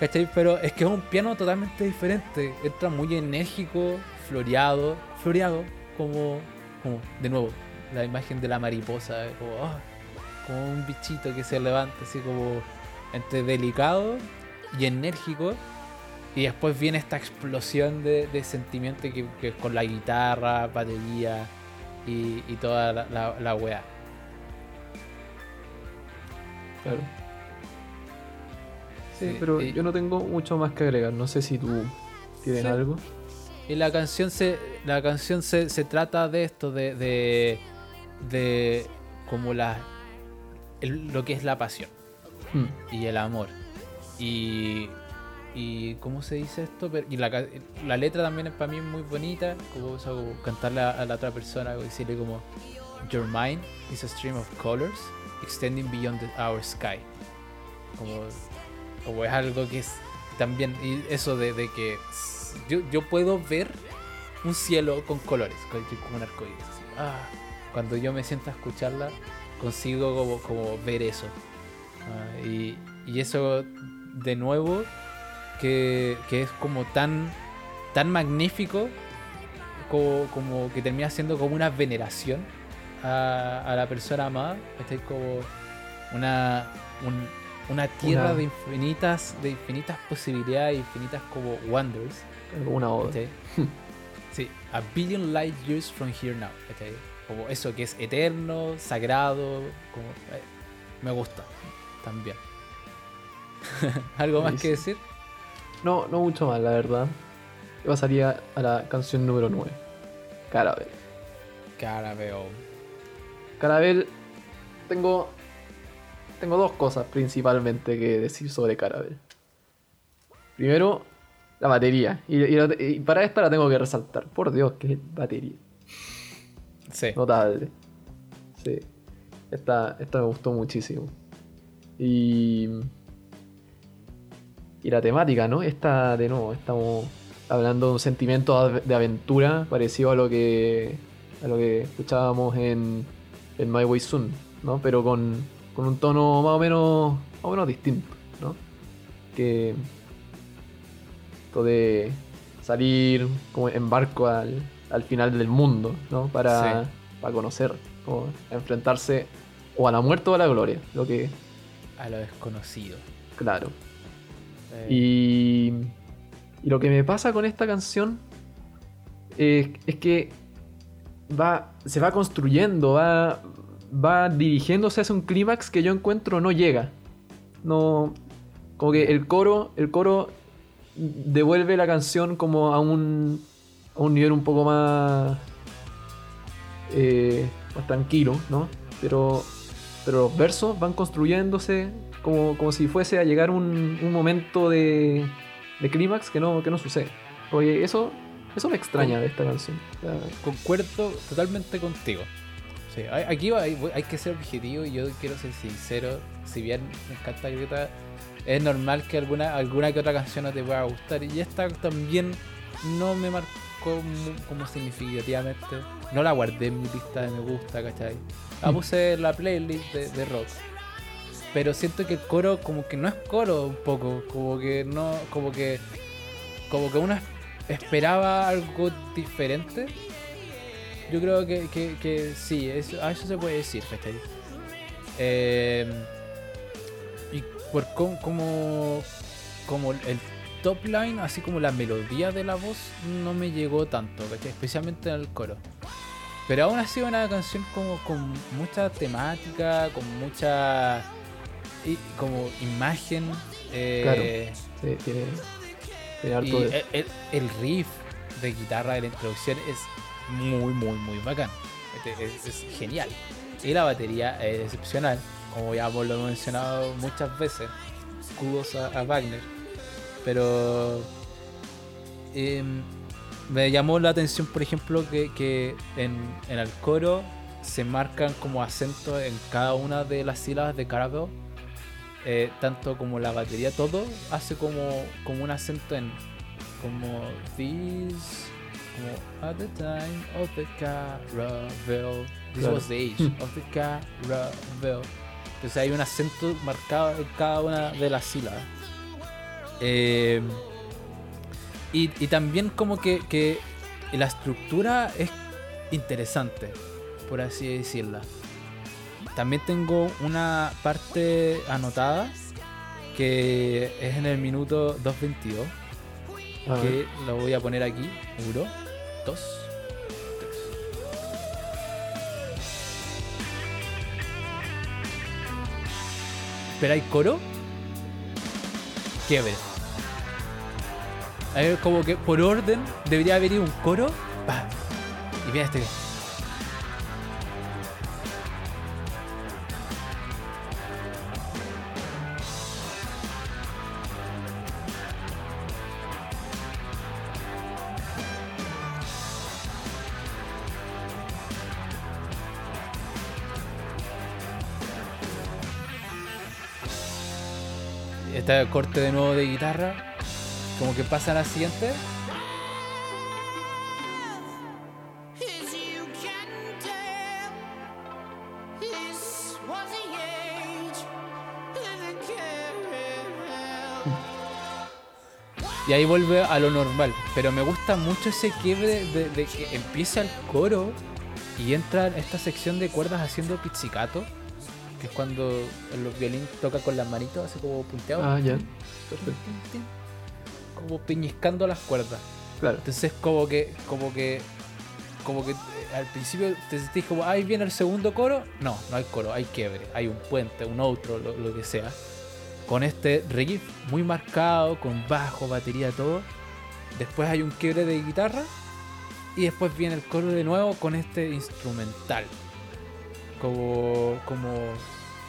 ¿Cachai? Pero es que es un piano totalmente diferente. Entra muy enérgico, floreado. Floreado, como, como de nuevo, la imagen de la mariposa. eh, Como, ah, como un bichito que se levanta, así como entre delicado y enérgico. Y después viene esta explosión de, sentimiento que, que con la guitarra, batería y, y toda la, la, la weá. Claro. Sí, pero yo no tengo mucho más que agregar. No sé si tú tienes Sí. algo. Y la canción se, la canción se, se trata de esto, de, de, de como la, el- lo que es la pasión Hmm. y el amor. Y, y ¿cómo se dice esto? Y la, la letra también es para mí muy bonita, como, cantarle a, a la otra persona, decirle como Your mind is a stream of colors. Extending Beyond the- Our Sky. Como, como es algo que es también, y eso de, que yo, yo puedo ver un cielo con colores, con, como un arcoíris. Ah, cuando yo me siento a escucharla, consigo como, ver eso. Ah, y, y eso, de nuevo, que, que es como tan, tan magnífico como, como que termina siendo como una veneración a, a la persona amada. ¿cachai? Como una, un- una tierra Una- de infinitas, de infinitas posibilidades, infinitas como wonders. Una oda. Sí, a billion light years from here now. ¿cachai? Como eso que es eterno, sagrado, como eh, me gusta también. ¿Algo más que decir? No, no mucho más, la verdad. Yo pasaría a la canción número 9. Carabel. Cara, veo. Carabel, tengo. Tengo dos cosas principalmente que decir sobre Carabel. Primero, la batería. Y, y la- y para esta la tengo que resaltar. Por Dios, que batería. Sí. Notable. Sí. Esta, esta me gustó muchísimo. Y. Y la temática, ¿no? Esta, de nuevo, estamos hablando de un sentimiento de de aventura parecido a lo que. a lo que escuchábamos en. en My Way Soon, ¿no? Pero con, con un tono más o menos. más o menos distinto, ¿no? Que. Esto de salir como en barco al, al final del mundo, ¿no? Para, Sí. para conocer, o enfrentarse o a la muerte o a la gloria, lo que, A lo desconocido. claro. Eh, Y, y lo que me pasa con esta canción es, es que va, se va construyendo, va, va dirigiéndose hacia un clímax que yo encuentro no llega. No, como que el coro, el coro devuelve la canción como a un, a un nivel un poco más, eh, más tranquilo, ¿no? Pero, pero los versos van construyéndose como, como si fuese a llegar un, un momento de, de clímax que no, que no sucede. Oye, eso, eso me extraña de esta canción. Concuerdo totalmente contigo. Sí, aquí hay, hay que ser objetivo y yo quiero ser sincero. Si bien me encanta Greta, es normal que alguna, alguna que otra canción no te pueda gustar. Y esta también no me marcó como significativamente. No la guardé en mi lista de me gusta, ¿cachai? La Mm. puse en la playlist de, de rock. Pero siento que el coro como que no es coro un poco. Como que no. Como que. Como que uno es- esperaba algo diferente. Yo creo que, que, que sí, eso- a eso se puede decir, ¿cachai? Eh, y por cómo, como, como el top line, así como la melodía de la voz, no me llegó tanto, ¿cachai? Especialmente en el coro. Pero aún así una canción como con mucha temática, con mucha y, como imagen. eh, sí, tiene, tiene harto y de- el, el- el riff de guitarra de la introducción es muy, muy, muy bacán. Este Es, genial. Y la batería es excepcional. Como ya lo hemos mencionado muchas veces. Kudos a, Wagner. Pero em, me llamó la atención, por ejemplo, que, en, el coro se marcan como acentos en cada una de las sílabas de Caravel. Eh, tanto como la batería, todo hace como, como un acento en como this como at the time of the caravel this Claro. was the age of the caravel entonces hay un acento marcado en cada una de las sílabas. Eh, y, y también como que, que la estructura es interesante por así decirla. También tengo una parte anotada que es en el minuto 2.22 a ver, que lo voy a poner aquí. Uno, dos, tres. Pero hay coro. Ver. A ver, como que por orden debería haber un coro. Y mira este. Este corte de nuevo de guitarra. Como que pasa a la siguiente. Y ahí vuelve a lo normal. Pero me gusta mucho ese quiebre de que empieza el coro y entra esta sección de cuerdas haciendo pizzicato. Que es cuando el violín toca con las manitos, así como punteado. Ah, ya. Perfecto. Como piñiscando las cuerdas. Claro. Entonces como que, como que, como que eh, al principio te sentís como, ahí viene el segundo coro. No, no hay coro, hay quiebre, hay un puente, un otro, lo, lo que sea. Con este riff muy marcado, con bajo, batería, todo. Después hay un quiebre de guitarra. Y después viene el coro de nuevo con este instrumental. Como, como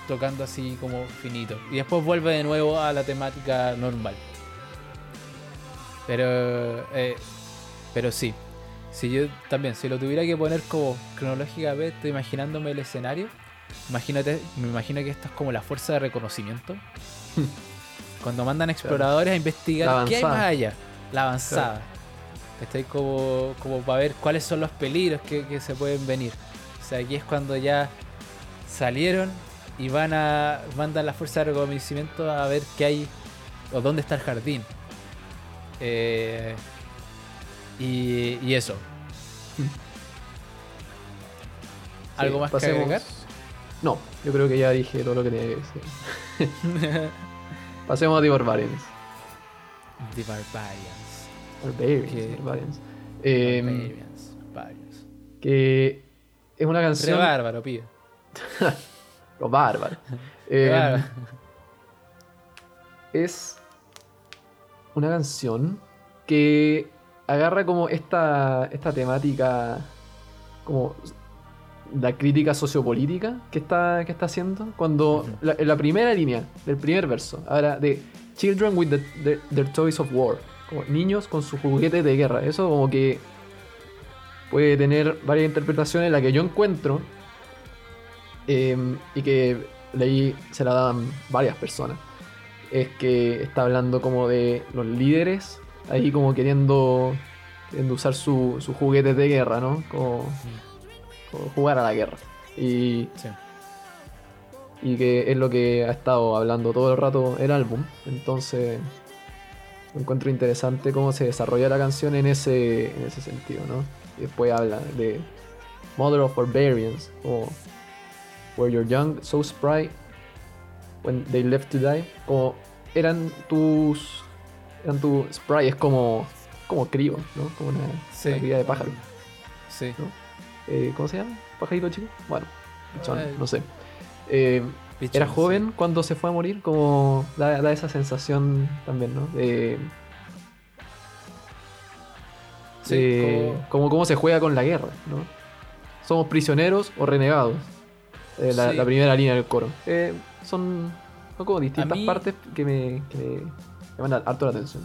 tocando así como finito. Y después vuelve de nuevo a la temática normal. Pero, eh, pero sí. Si yo también, si lo tuviera que poner como cronológicamente, imaginándome el escenario, imagínate, me imagino que esto es como la fuerza de reconocimiento. Cuando mandan exploradores a investigar qué hay más allá, la avanzada. Estoy como, como para ver cuáles son los peligros que, que se pueden venir. Sea, aquí es cuando ya salieron y van a mandan la fuerza de reconocimiento a ver qué hay o dónde está el jardín. Eh, y, y eso. ¿Algo más pasemos- que agregar? No, yo creo que ya dije todo lo que tenía que decir. Pasemos a The Barbarians. The Barbarians. Barbarians. Que- Barbarians. Eh, Barbarians. Barbarians. que es una Re canción. bárbaro, pibe. Los bárbaros. Re Eh, bárbaro. es una canción que agarra como esta, esta temática, como la crítica sociopolítica que está, que está haciendo. Cuando la, en la primera línea del primer verso, ahora de Children with the- the- their toys of war, como niños con sus juguetes de guerra. Eso como que puede tener varias interpretaciones, la que yo encuentro eh, y que leí se la daban varias personas es que está hablando como de los líderes ahí como queriendo, queriendo usar su- sus juguetes de guerra, ¿no? Como, como jugar a la guerra. Y, Sí. y que es lo que ha estado hablando todo el rato el álbum. Entonces encuentro interesante cómo se desarrolla la canción en ese, en ese sentido, ¿no? Y después habla de Mother of Barbarians, o Where You're Young, So Spry, When They Left to Die, como eran tus. Eran tu Spry, es como. como crío, ¿no? Como una, Sí. una cría de pájaro. Sí. ¿no? Eh, ¿Cómo se llama? ¿Pajarito chico? Bueno, pichón, Ay. no sé. Eh, Pichón, era sí. joven cuando se fue a morir, como da, da esa sensación también, ¿no? De, Sí, de como- cómo se juega con la guerra, ¿no? Somos prisioneros o renegados. Eh, la, Sí. la primera línea del coro. Eh, son, son como distintas mí- partes que me, que me llaman harto la atención.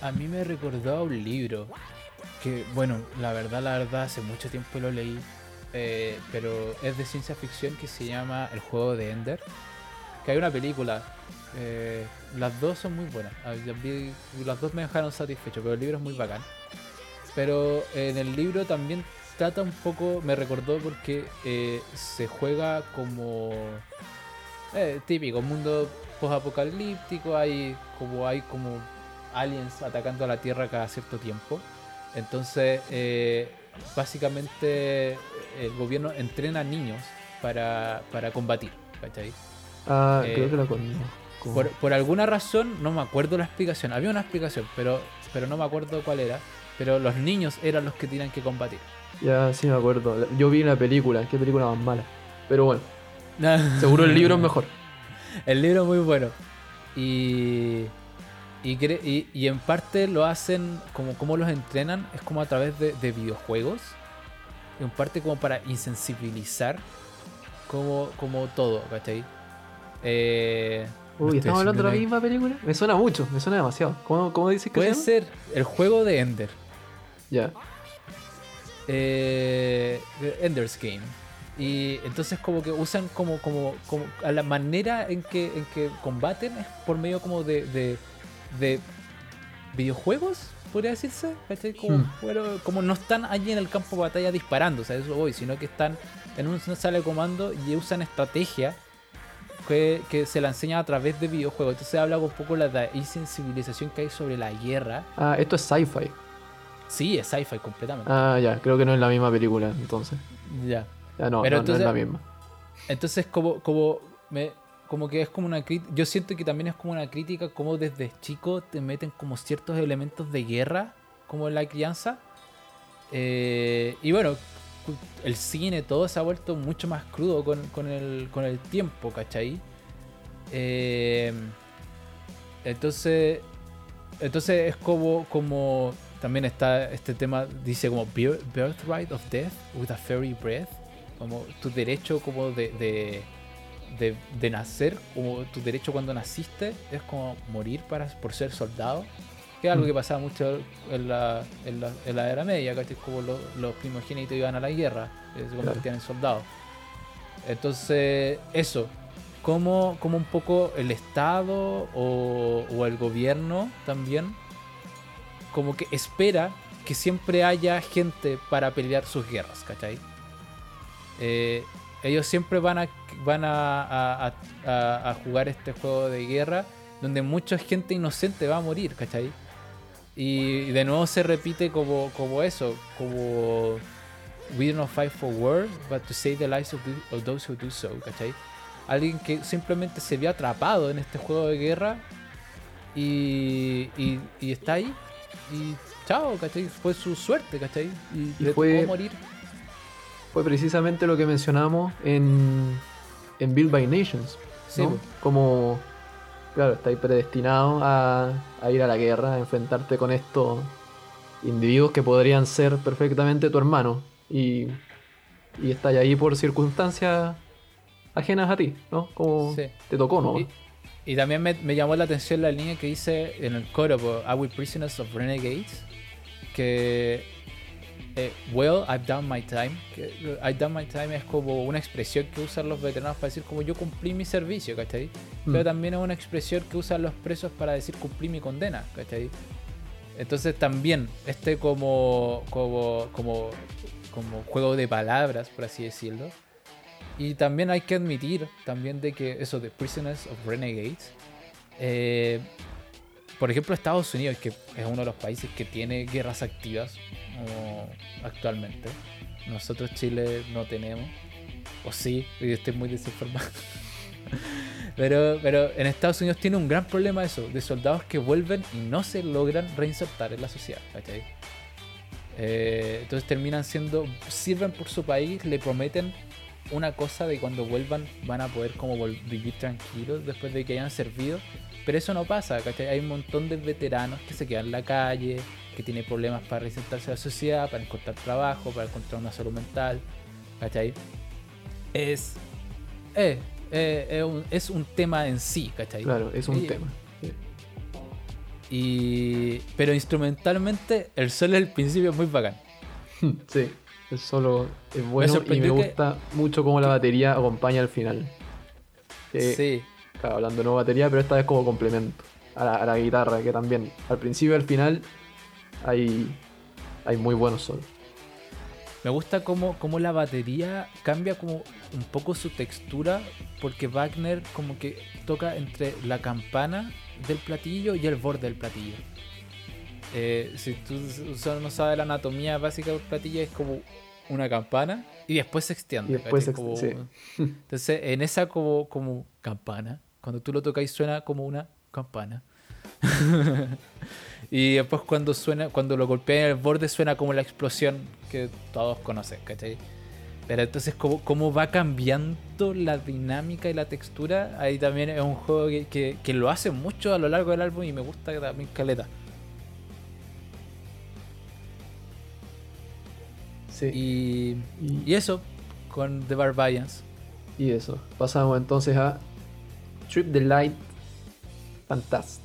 A mí me recordó a un libro que, bueno, la verdad, la verdad, hace mucho tiempo lo leí, eh, pero es de ciencia ficción que se llama El juego de Ender. Que hay una película, eh, las dos son muy buenas, las dos me dejaron satisfecho, pero el libro es muy bacán. Pero en el libro también trata un poco, me recordó porque eh, se juega como eh, típico, mundo post-apocalíptico, hay como hay como aliens atacando a la Tierra cada cierto tiempo. Entonces, eh, básicamente el gobierno entrena a niños para, para combatir, ¿cachai? Ah, Eh, creo que la conozco. Por, por alguna razón, no me acuerdo la explicación. Había una explicación, pero, pero no me acuerdo cuál era. Pero los niños eran los que tenían que combatir. Ya sí me acuerdo. Yo vi la película, qué película más mala. Pero bueno, seguro el libro es mejor. El libro es muy bueno. Y, y, y, y en parte lo hacen como, como los entrenan, es como a través de, de videojuegos. En parte como para insensibilizar como, como todo, ¿cachai? Eh, Uy, ¿estamos hablando de la misma película? Me suena mucho, me suena demasiado. ¿Cómo, cómo dices que Puede se llama? ser el juego de Ender. Ya. Eh, Ender's Game. Y entonces como que usan como, como, como a la manera en que, en que combaten es por medio como de, de, de videojuegos, podría decirse. Como, Hmm. como no están allí en el campo de batalla disparando, o sea, eso voy, sino que están en una sala de comando y usan estrategia que, que se la enseña a través de videojuegos. Entonces habla un poco de la insensibilización que hay sobre la guerra. Ah, esto es sci-fi. Sí, es sci-fi completamente. Ah, ya, creo que no es la misma película, entonces. Ya. Ya no, Pero no, no es la misma. Entonces, como, como, me, como que es como una crítica. Yo siento que también es como una crítica, como desde chico te meten como ciertos elementos de guerra, como en la crianza. Eh, y bueno, el cine, todo se ha vuelto mucho más crudo con, con el, con el tiempo, ¿cachai? Eh, entonces, entonces es como, como también está este tema, dice como "Bir- Birthright of Death with a Fairy Breath, como tu derecho como de, de, de, de nacer, como tu derecho cuando naciste es como morir para, por ser soldado, que es algo Mm. que pasaba mucho en la, en la, en la Edad Media, ¿cachai? Como los, los primogénitos iban a la guerra, se convertían en soldados. Entonces, eso, como, como un poco el Estado o, o el gobierno también, como que espera que siempre haya gente para pelear sus guerras, ¿cachai? Eh, ellos siempre van a van a, jugar este juego de guerra donde mucha gente inocente va a morir, ¿cachai? Y de nuevo se repite como, como eso, como We do not fight for war, but to save the lives of, those who do so, ¿cachai? Alguien que simplemente se vio atrapado en este juego de guerra y, y está ahí y chao, ¿cachai? Fue su suerte, ¿cachai? Y, Y le fue- tocó morir. Fue precisamente lo que mencionamos en, en Build by Nations. Sí, ¿no? Como, claro, estáis predestinado a, a ir a la guerra, a enfrentarte con estos individuos que podrían ser perfectamente tu hermano. Y, y estáis ahí por circunstancias ajenas a ti, ¿no? Como Sí. te tocó, ¿no? Y, y también me, me llamó la atención la línea que dice en el coro, po, Are we prisoners of renegades? Que, eh, well, I've done my time. Que, I've done my time es como una expresión que usan los veteranos para decir como yo cumplí mi servicio, ¿cachai? Pero Mm. también es una expresión que usan los presos para decir cumplí mi condena, ¿cachai? Entonces también este como, como, como, como juego de palabras, por así decirlo. Y también hay que admitir también de que eso de Prisoners of Renegades, eh, por ejemplo Estados Unidos, que es uno de los países que tiene guerras activas actualmente. Nosotros Chile no tenemos. O sí, y estoy muy desinformado. Pero, pero en Estados Unidos tiene un gran problema eso, de soldados que vuelven y no se logran reinsertar en la sociedad, ¿cachai? Eh, entonces terminan siendo, sirven por su país, le prometen una cosa de cuando vuelvan van a poder como vivir tranquilos después de que hayan servido, pero eso no pasa, ¿cachai? Hay un montón de veteranos que se quedan en la calle, que tienen problemas para reinsertarse a la sociedad, para encontrar trabajo, para encontrar una salud mental, ¿cachai? Es, eh, eh, es, un, es un tema en sí, ¿cachai? Claro, es un Y- tema. Y, pero instrumentalmente el sol al principio es muy bacán. Sí, es solo es bueno y me que- gusta mucho cómo la batería acompaña al final. Eh, sí, Claro, hablando de no batería, pero esta vez como complemento a la, a la guitarra, que también al principio y al final hay, hay muy buenos solos. me gusta cómo, cómo la batería cambia como un poco su textura, porque Wagner como que toca entre la campana del platillo y el borde del platillo. Eh, si tú solo no sabes la anatomía básica del platillo, es como una campana y después se extiende. Y después se Como- ext- Entonces, en esa como, como campana, cuando tú lo tocas suena como una campana. y después cuando suena, cuando lo golpea en el borde suena como la explosión que todos conocen, ¿cachai? Pero entonces cómo, cómo va cambiando la dinámica y la textura, ahí también es un juego que, que- que lo hace mucho a lo largo del álbum y me gusta también caleta. Sí. Y, Y- y eso, con The Barbarians. Y eso. Pasamos entonces a Trip the Light Fantastic.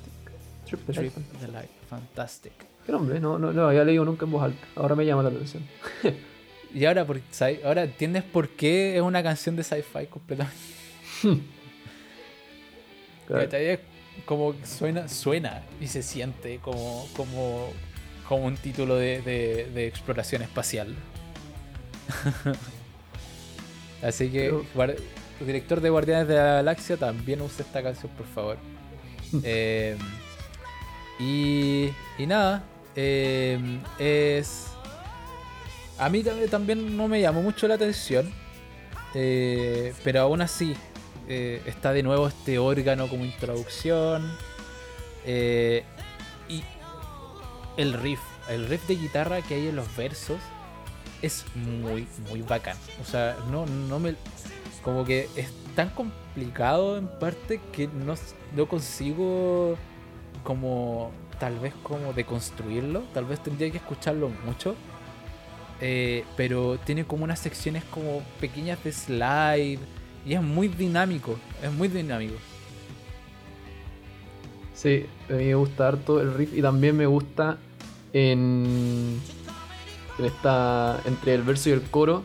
Trip the Light Trip Fantastic. the Light, fantastic. ¿Qué nombre? No, no, no había leído nunca en voz alta. Ahora me llama la atención. Y ahora, por- ahora entiendes por qué es una canción de sci-fi completamente. Claro. Como suena, suena y se siente como, como, como un título de, de- de exploración espacial. Así que, Pero- director de Guardianes de la Galaxia también usa esta canción, por favor. Eh, y, y nada, eh, es. A mí tam- también no me llamó mucho la atención, eh, pero aún así eh, está de nuevo este órgano como introducción. eh, y el riff, el riff de guitarra que hay en los versos es muy, muy bacán. O sea, no, no me. Como que es tan complicado en parte que no, no consigo como tal vez como deconstruirlo. Tal vez tendría que escucharlo mucho. Eh, pero tiene como unas secciones como pequeñas de slide. Y es muy dinámico. Es muy dinámico. Sí, a mí me gusta harto el riff y también me gusta en, en esta entre el verso y el coro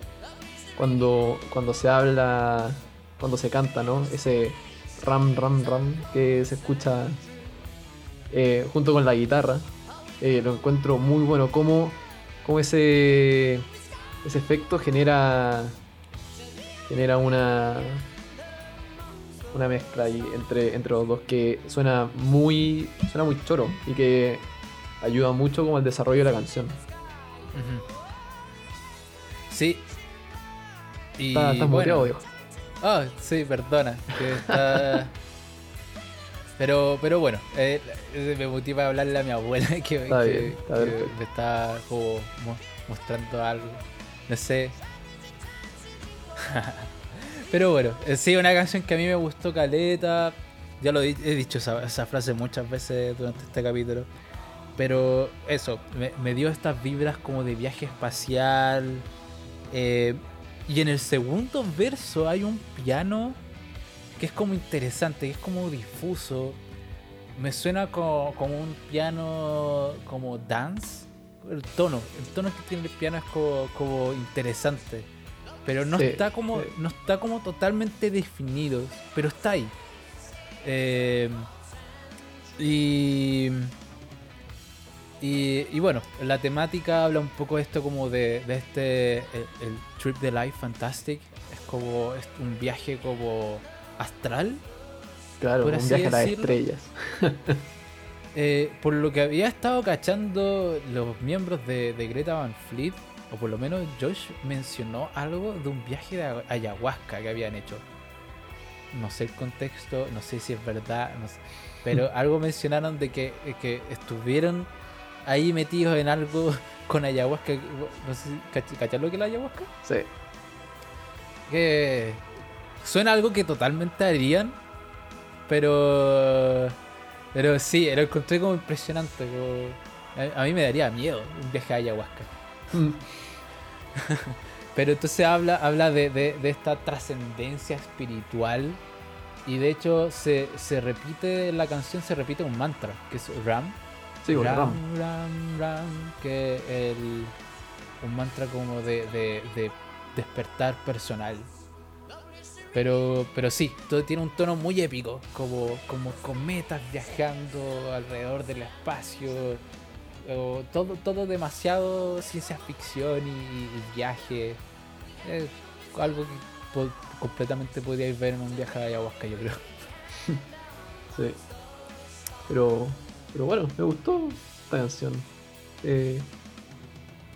cuando cuando se habla, cuando se canta, ¿no? Ese ram ram ram que se escucha eh, junto con la guitarra. Eh, lo encuentro muy bueno como como ese ese efecto genera genera una una mezcla ahí entre, entre los dos que suena muy suena muy choro y que ayuda mucho como al desarrollo de la canción. Sí. Y Está, estás bueno, viejo. Ah, sí, perdona. que está- Pero, pero bueno, eh, me motiva a hablarle a mi abuela que, Está que- bien, está que perfecto. me está como mo- mostrando algo. No sé. pero bueno, eh, sí, una canción que a mí me gustó caleta. Ya lo he, he dicho esa, esa frase muchas veces durante este capítulo. Pero eso, me, me dio estas vibras como de viaje espacial. eh, y en el segundo verso hay un piano que es como interesante, que es como difuso. Me suena co- como, un piano como dance. El tono, el tono que tiene el piano es como, como interesante. Pero no Sí, está como. sí. No está como totalmente definido. Pero está ahí. Eh, y. Y, y bueno, la temática habla un poco de esto como de, de este, el, el Trip de Life Fantastic. Es como es un viaje como astral. Claro, un viaje a las estrellas. Eh, por lo que había estado cachando los miembros de, de Greta Van Fleet, o por lo menos Josh mencionó algo de un viaje de ayahuasca que habían hecho. No sé el contexto, no sé si es verdad, no sé. pero algo mencionaron de que, que estuvieron ahí metidos en algo con ayahuasca. No sé si cach- ¿cachai lo que es la ayahuasca? Sí. que suena algo que totalmente harían, pero pero sí, lo encontré como impresionante. como- a, a mí me daría miedo un viaje a ayahuasca. Mm, Pero entonces habla, habla de, de- de esta trascendencia espiritual y de hecho se, se repite en la canción, se repite un mantra, que es Ram. Sí, ram, Ram. ram, ram, que el, un mantra como de, de- de despertar personal. Pero, pero sí, todo tiene un tono muy épico, como, como cometas viajando alrededor del espacio. o todo, todo demasiado ciencia ficción y, y viaje. Es algo que completamente podíais ver en un viaje a ayahuasca, yo creo. Sí. Pero, pero bueno, me gustó esta canción. Eh,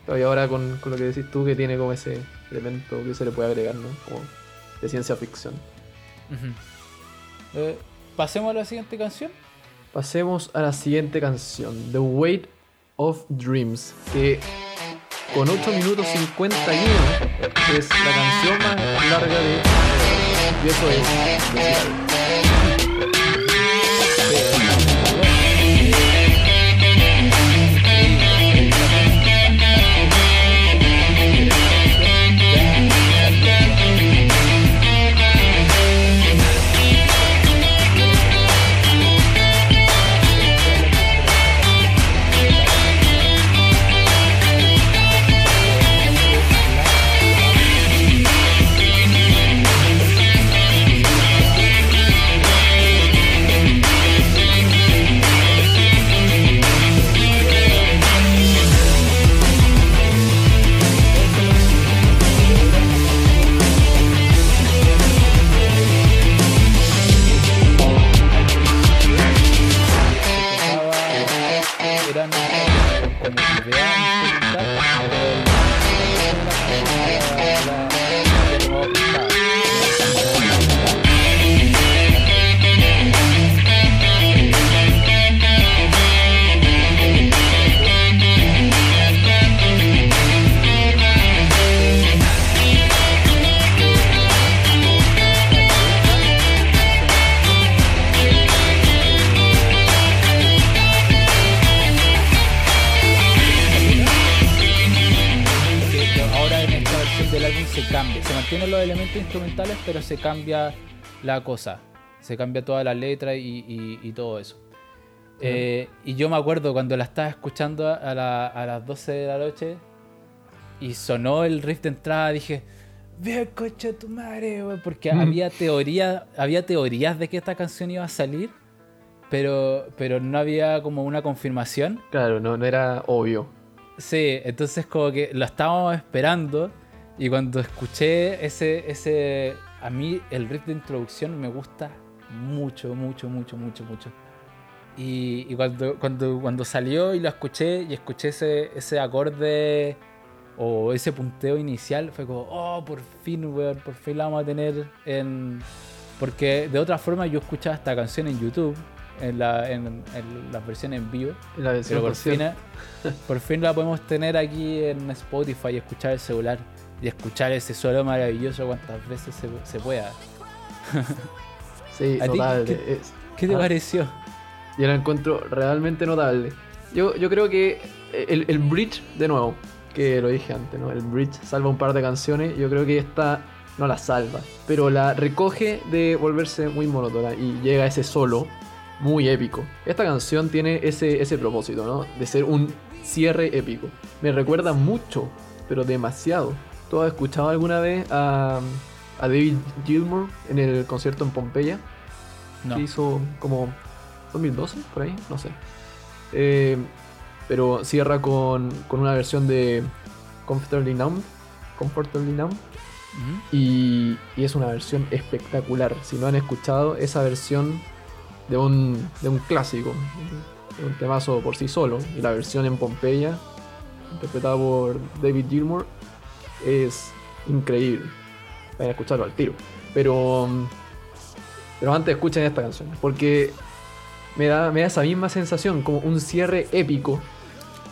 y ahora con, con lo que decís tú, que tiene como ese elemento que se le puede agregar, ¿no? Como de ciencia ficción. Eh, Pasemos a la siguiente canción. Pasemos a la siguiente canción, The Weight of Dreams, que con 8 minutos 51 es la canción más larga de y eso es instrumentales, pero se cambia la cosa. Se cambia toda la letra y, y- y todo eso. Eh, y yo me acuerdo cuando la estaba escuchando a, la- a las 12 de la noche y sonó el riff de entrada, dije, Ve coche tu madre, güey", porque Mm. había teoría, había teorías de que esta canción iba a salir, pero, pero no había como una confirmación. Claro, no, no era obvio. Sí, entonces como que lo estábamos esperando y cuando escuché ese, ese, a mí el riff de introducción me gusta mucho, mucho, mucho, mucho, mucho. Y, y cuando, cuando, cuando salió y lo escuché y escuché ese, ese acorde o ese punteo inicial, fue como, oh, por fin, weón, por fin la vamos a tener en... Porque de otra forma yo escuchaba esta canción en YouTube, en, la, en, en las versiones en vivo. La versión Pero por fin, por fin la podemos tener aquí en Spotify y escuchar el celular y escuchar ese solo maravilloso cuantas veces se, se pueda. Sí, ¿A ti notable. qué- Es- ¿Qué te Ah. pareció? Yo la encuentro realmente notable. Yo, yo creo que el, el bridge, de nuevo, que lo dije antes, ¿no? El bridge salva un par de canciones. Yo creo que esta no la salva, pero la recoge de volverse muy monótona y llega a ese solo muy épico. Esta canción tiene ese, ese propósito, ¿no? De ser un cierre épico. Me recuerda mucho, pero demasiado. ¿Tú has escuchado alguna vez a, a David Gilmour en el concierto en Pompeya? No. que hizo como 2012, por ahí, no sé. Eh, pero cierra con, con una versión de Comfortably Numb. Comfortably Numb. Ujú. Y, y es una versión espectacular. Si no han escuchado esa versión de un, de un clásico, de un temazo por sí solo, y la versión en Pompeya, interpretada por David Gilmour, es increíble. Vayan a escucharlo al tiro. Pero, pero antes escuchen esta canción, porque me da, me da esa misma sensación, como un cierre épico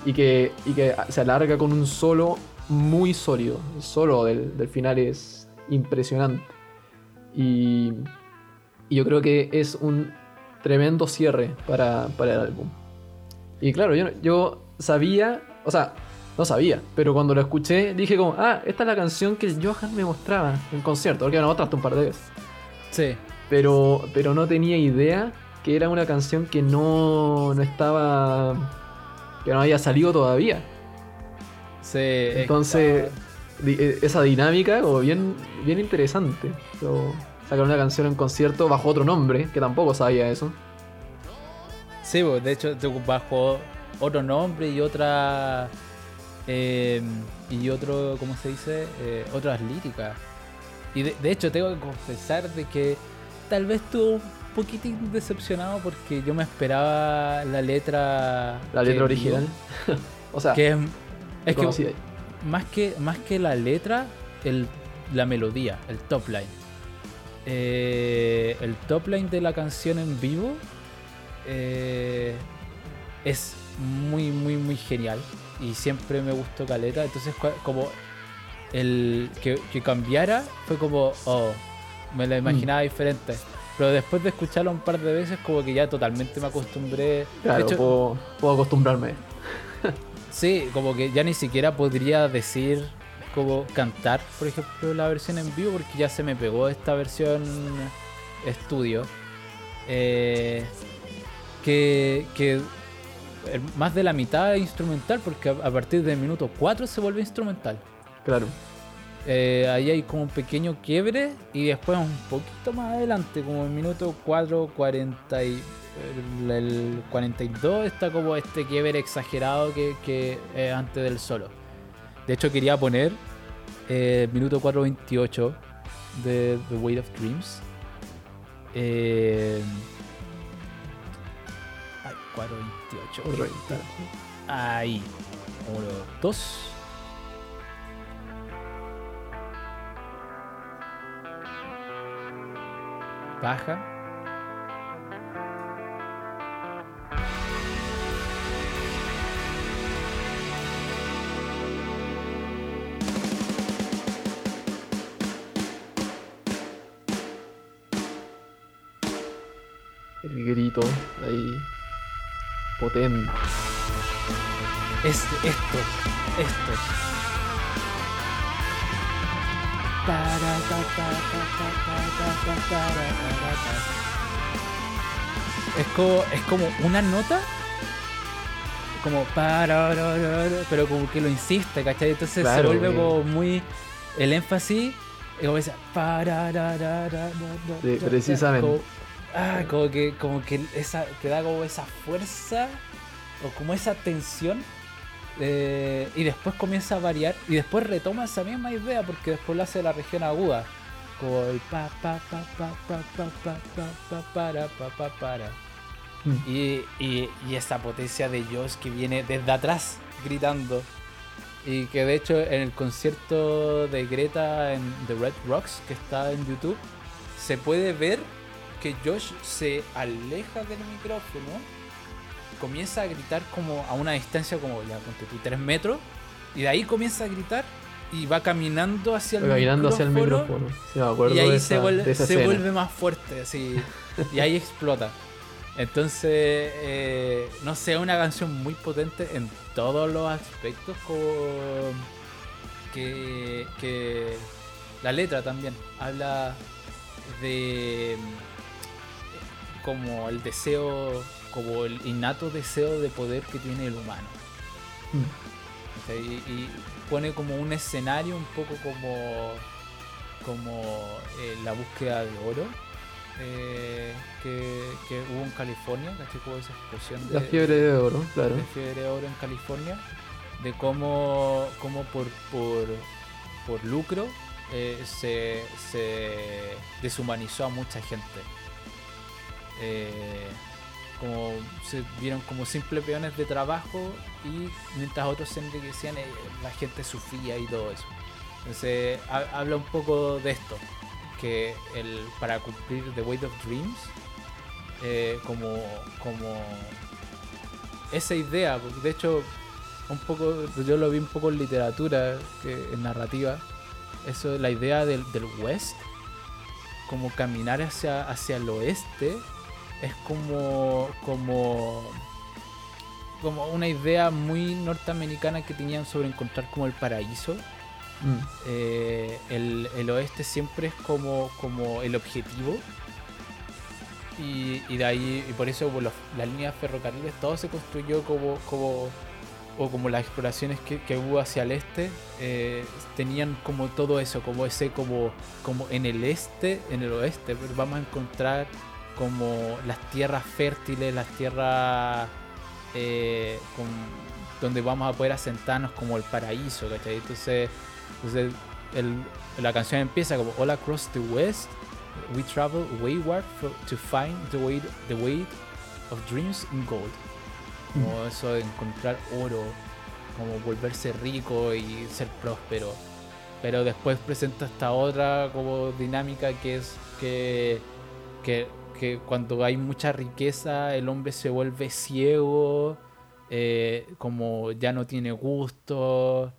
y que, y que se alarga con un solo muy sólido. El solo del, del final es impresionante. Y, y yo creo que es un tremendo cierre para, para el álbum. Y claro, yo, yo sabía, o sea, no sabía, pero cuando lo escuché dije como, ah, esta es la canción que Johan me mostraba en concierto, porque no otra un par de veces. Sí. Pero, pero no tenía idea que era una canción que no, no estaba, que no había salido todavía. Sí. es- Entonces, di- eh, esa dinámica como bien, bien interesante. Sacar una canción en concierto bajo otro nombre, que tampoco sabía eso. Sí, de hecho, bajo otro nombre y otra. Eh, y otro, ¿cómo se dice? Eh, otras líricas. Y de, de hecho, tengo que confesar de que tal vez estuve un poquitín decepcionado porque yo me esperaba la letra. La letra original. o sea, Que es, es que más que, más que la letra, el, la melodía, el top line. Eh, el top line de la canción en vivo es muy, muy, muy genial. Y siempre me gustó Caleta. Entonces, como el que, que cambiara, fue como, oh, me la imaginaba diferente. Pero después de escucharlo un par de veces, como que ya totalmente me acostumbré. Claro, de hecho, puedo, puedo acostumbrarme. Sí, como que ya ni siquiera podría decir como cantar, por ejemplo, la versión en vivo, porque ya se me pegó esta versión estudio. Eh, que, que más de la mitad es instrumental, porque a, partir del minuto 4 se vuelve instrumental. Claro. Eh, ahí hay como un pequeño quiebre y después un poquito más adelante, como el minuto 4, 40 y, el, el 42 está como este quiebre exagerado que, que es antes del solo. De hecho quería poner eh, minuto 4.28 de The Weight of Dreams. Eh, ay, 4.28. Está. Ahí. Uno, dos. Baja. El grito ahí. Potente. Es esto. Esto. Es como, es como una nota. Como para, pero como que lo insiste, ¿cachai? Entonces Claro, se vuelve eh. como muy. El énfasis. Es como esa. Sí, precisamente. Como, ah, como que, como que esa, te da como esa fuerza. O como esa tensión eh, y después comienza a variar y después retoma esa misma idea porque después lo hace la región aguda como el pa pa pa pa pa pa pa pa pa para pa pa para Mm. y, y, y esa potencia de Josh que viene desde atrás gritando y que de hecho en el concierto de Greta en The Red Rocks que está en YouTube se puede ver que Josh se aleja del micrófono comienza a gritar como a una distancia como ya ponte tú 3 metros y de ahí comienza a gritar y va caminando hacia el Caminando hacia el micrófono, micrófono. Sí, me acuerdo y ahí de se, vuelve, de esa se vuelve más fuerte así y ahí explota entonces eh, no sé una canción muy potente en todos los aspectos como que, que la letra también habla de como el deseo como el innato deseo de poder que tiene el humano Mm. y, y pone como un escenario un poco como como eh, la búsqueda de oro eh, que, que hubo en California ¿cachai? Como esa explosión de, La fiebre de oro, claro. de fiebre de oro en California, de cómo, cómo por, por, por lucro eh, se, se deshumanizó a mucha gente. Eh, como se vieron como simples peones de trabajo y mientras otros se enriquecían, eh, la gente sufría y todo eso. Entonces ha- habla un poco de esto, que el, para cumplir The Weight of Dreams, eh, como, como esa idea, porque de hecho un poco, yo lo vi un poco en literatura, en narrativa, eso, la idea del, del West, como caminar hacia, hacia el oeste, es como, como, como una idea muy norteamericana que tenían sobre encontrar como el paraíso. Mm. Eh, el, el oeste siempre es como, como el objetivo. Y, y de ahí, y por eso por los- las líneas ferrocarriles, todo se construyó como, como o como las exploraciones que, que hubo hacia el este, eh, tenían como todo eso, como ese, como, como en el este, en el oeste, pero vamos a encontrar como las tierras fértiles, las tierras eh, con- donde vamos a poder asentarnos como el paraíso, ¿cachai? Entonces, entonces el- la canción empieza como All across the west, we travel wayward for- to find the weight, the weight of dreams in gold. Como eso de encontrar oro, como volverse rico y ser próspero. Pero después presenta esta otra como dinámica que es que, que, que cuando hay mucha riqueza el hombre se vuelve ciego, eh, como ya no tiene gusto,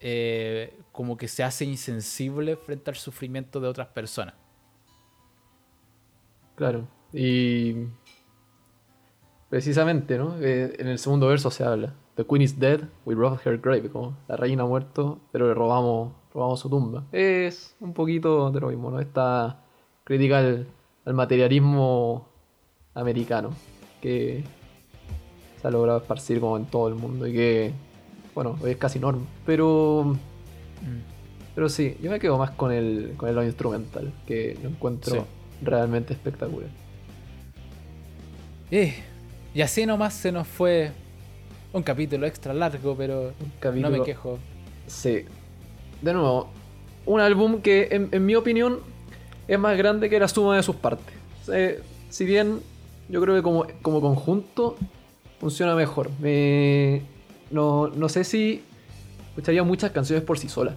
eh, como que se hace insensible frente al sufrimiento de otras personas. Claro. Y precisamente, ¿no? Eh, en el segundo verso se habla. The queen is dead, we robbed her grave. Como la reina ha muerto, pero le robamos, robamos su tumba. Es un poquito de lo mismo, ¿no? Esta crítica al, al materialismo americano que se ha logrado esparcir como en todo el mundo y que, bueno, hoy es casi norma. Pero, pero sí, yo me quedo más con el, con el lado instrumental, que lo encuentro Sí. realmente espectacular. Eh, y así nomás se nos fue un capítulo extra largo, pero capítulo- no me quejo. Sí. De nuevo, un álbum que en, en mi opinión es más grande que la suma de sus partes. Eh, si bien yo creo que como, como conjunto funciona mejor. Me, no, no sé si escucharía muchas canciones por sí sola.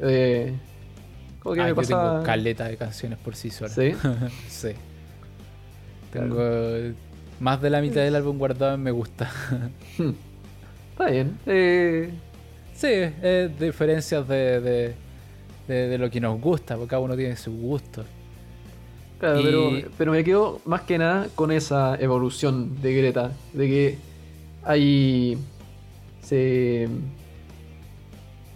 Eh, como que Ah, me yo pasa... tengo caleta de canciones por sí solas. ¿Sí? Sí. Tengo más de la mitad del álbum guardado en me gusta. Está bien. Eh, Sí, es diferencias de, de, de- de lo que nos gusta, porque cada uno tiene su gusto. Claro, Y- pero, pero me quedo más que nada con esa evolución de Greta. De que hay. Se.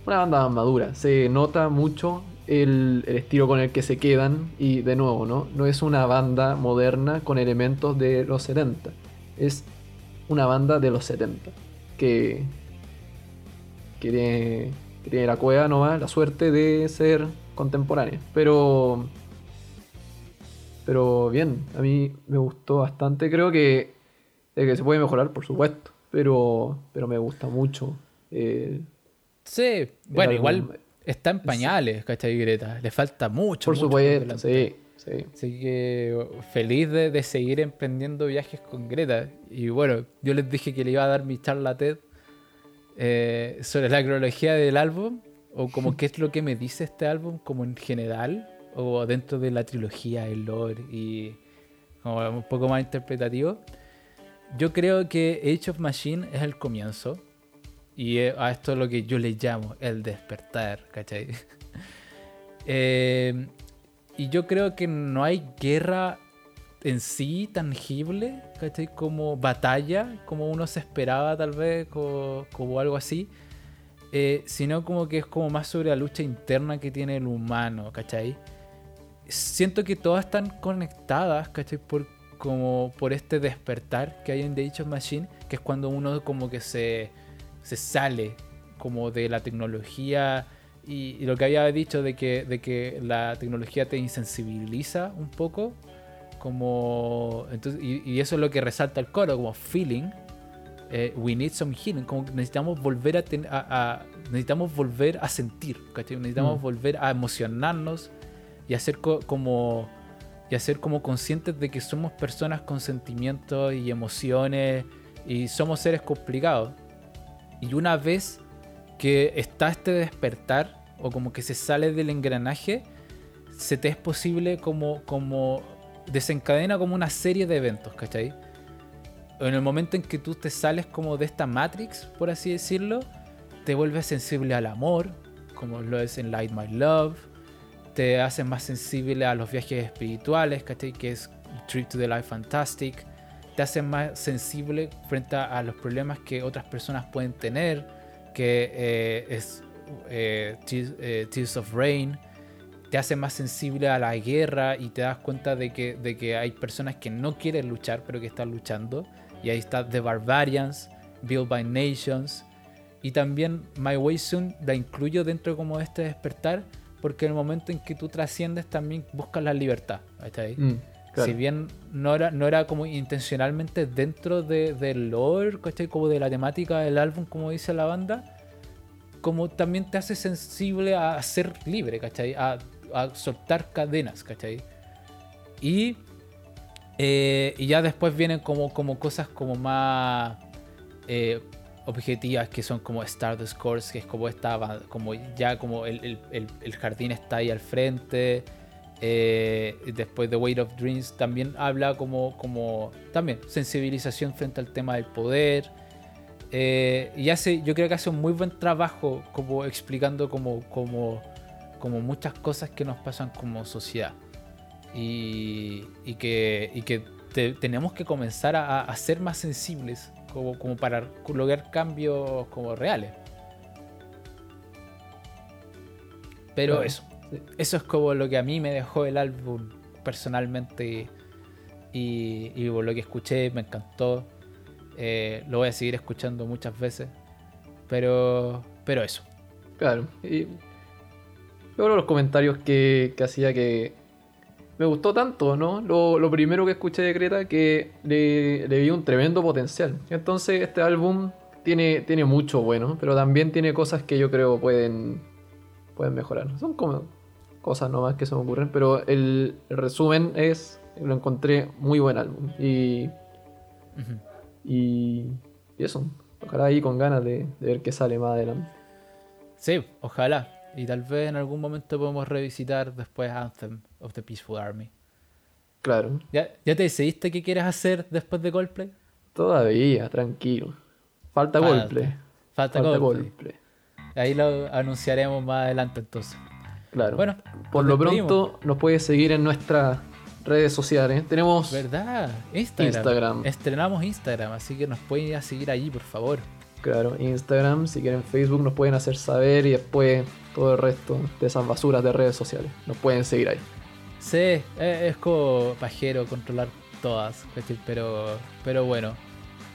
Una banda más madura. Se nota mucho el, el estilo con el que se quedan. Y de nuevo, ¿no? No es una banda moderna con elementos de los 70. Es una banda de los 70. Que. Que tiene, que tiene la cueva nomás, la suerte de ser contemporánea. Pero. Pero bien, a mí me gustó bastante. Creo que, de que se puede mejorar, por supuesto. Pero, pero me gusta mucho. eh, Sí, bueno, igual está en pañales, ¿cachai, Greta? Le falta mucho. por mucho supuesto, sí, sí. Así que feliz de, de seguir emprendiendo viajes con Greta. Y bueno, yo les dije que le iba a dar mi charla a TED eh, sobre la cronología del álbum, o como qué es lo que me dice este álbum, como en general, o dentro de la trilogía, el lore, y como un poco más interpretativo. Yo creo que Age of Machine es el comienzo. Y eh, a esto es lo que yo le llamo el despertar, ¿cachai? Eh, y yo creo que no hay guerra en sí tangible, ¿cachai? Como batalla, como uno se esperaba tal vez, como, algo así. eh, sino como que es como más sobre la lucha interna que tiene el humano, ¿cachai? Siento que todas están conectadas, ¿cachai? Por, como por este despertar que hay en The Age Machine, que es cuando uno como que se, se sale como de la tecnología y, y lo que había dicho de que, de que la tecnología te insensibiliza un poco, como entonces, y, y eso es lo que resalta el coro, como feeling. eh, we need some healing, como que necesitamos volver a, ten- a- a- necesitamos volver a sentir, ¿cachai? necesitamos Mm. volver a emocionarnos y hacer co- como y hacer como conscientes de que somos personas con sentimientos y emociones y somos seres complicados. Y una vez que está este despertar o como que se sale del engranaje, se te es posible como, como desencadena como una serie de eventos, ¿cachai? En el momento en que tú te sales como de esta Matrix, por así decirlo, te vuelves sensible al amor, como lo es en Light My Love, te haces más sensible a los viajes espirituales, ¿cachai? Que es Trip to the Life Fantastic, te haces más sensible frente a, los problemas que otras personas pueden tener, que eh, es eh, eh, Tears of Rain, te hace más sensible a la guerra y te das cuenta de que, de que hay personas que no quieren luchar, pero que están luchando. Y ahí está The Barbarians, Built by Nations. Y también My Way Soon la incluyo dentro como de este despertar, porque en el momento en que tú trasciendes también buscas la libertad. ¿está ahí? Mm, claro. Si bien no era, no era como intencionalmente dentro de, del lore, ¿cachai? Como de la temática del álbum, como dice la banda, como también te hace sensible a ser libre, ¿cachai? A, a soltar cadenas, ¿cachai? Y, eh, y ya después vienen como, como cosas como más eh, objetivas que son como Stardust Course, que es como esta, como ya como el, el- el- jardín está ahí al frente. eh, después The Weight of Dreams también habla como, como también sensibilización frente al tema del poder. eh, y hace, yo creo que hace un muy buen trabajo como explicando como, como, como muchas cosas que nos pasan como sociedad. Y, y que, y que te- tenemos que comenzar a, a ser más sensibles como, como para lograr cambios como reales. Pero Claro, eso, eso es como lo que a mí me dejó el álbum personalmente y, y por lo que escuché me encantó. Eh, lo voy a seguir escuchando muchas veces. Pero, pero eso. Claro. Y yo creo los comentarios que, que hacía que me gustó tanto, ¿no? Lo, lo primero que escuché de Greta que le, le vi un tremendo potencial. Entonces este álbum tiene, tiene mucho bueno, pero también tiene cosas que yo creo pueden, pueden mejorar. Son como cosas nomás que se me ocurren, pero el, el resumen es, lo encontré muy buen álbum. Y, y, y eso. Ojalá ahí con ganas de, de ver qué sale más adelante. Sí, ojalá. Y tal vez en algún momento podemos revisitar después Anthem of the Peaceful Army. Claro. ¿Ya, ¿Ya te decidiste qué quieres hacer después de Coldplay? Todavía, tranquilo. Falta Falta. Coldplay. Falta, Falta Coldplay. Coldplay. Ahí lo anunciaremos más adelante entonces. Claro. Bueno, por lo despedimos. pronto nos puedes seguir en nuestras redes sociales. Tenemos ¿Verdad? Instagram. Instagram. Estrenamos Instagram, así que nos pueden ir a seguir allí, por favor. Claro, Instagram, si quieren Facebook nos pueden hacer saber y después todo el resto de esas basuras de redes sociales. Nos pueden seguir ahí. Sí, es, es como pajero controlar todas, pero, pero bueno,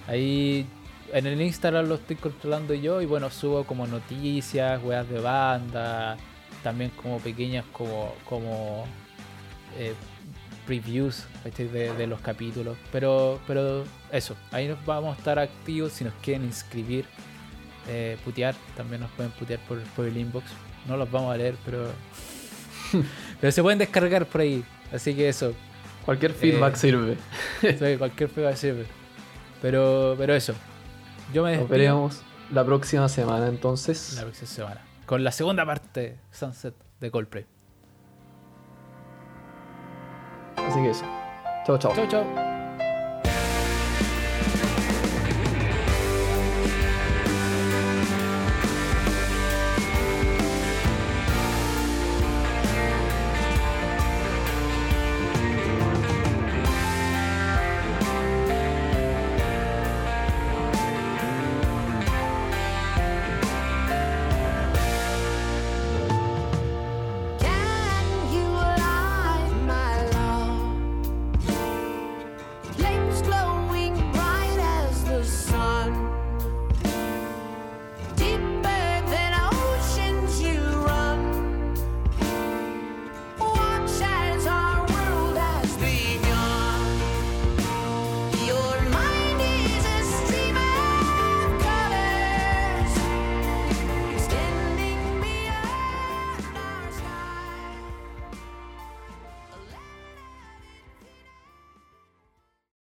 ahí en el Instagram lo estoy controlando yo y bueno, subo como noticias, weas de banda, también como pequeñas como, como eh, previews de, de los capítulos, pero, pero eso, ahí nos vamos a estar activos. Si nos quieren inscribir, eh, putear, también nos pueden putear por, por el inbox, no los vamos a leer, pero... Pero se pueden descargar por ahí. Así que eso. Cualquier feedback Eh, sirve. Sí, cualquier feedback sirve. Pero, pero eso. Yo me Nos despido veremos la próxima semana entonces. la próxima semana. Con la segunda parte de Sunset de Coldplay. Así que eso. Chao, chao. Chau, chau.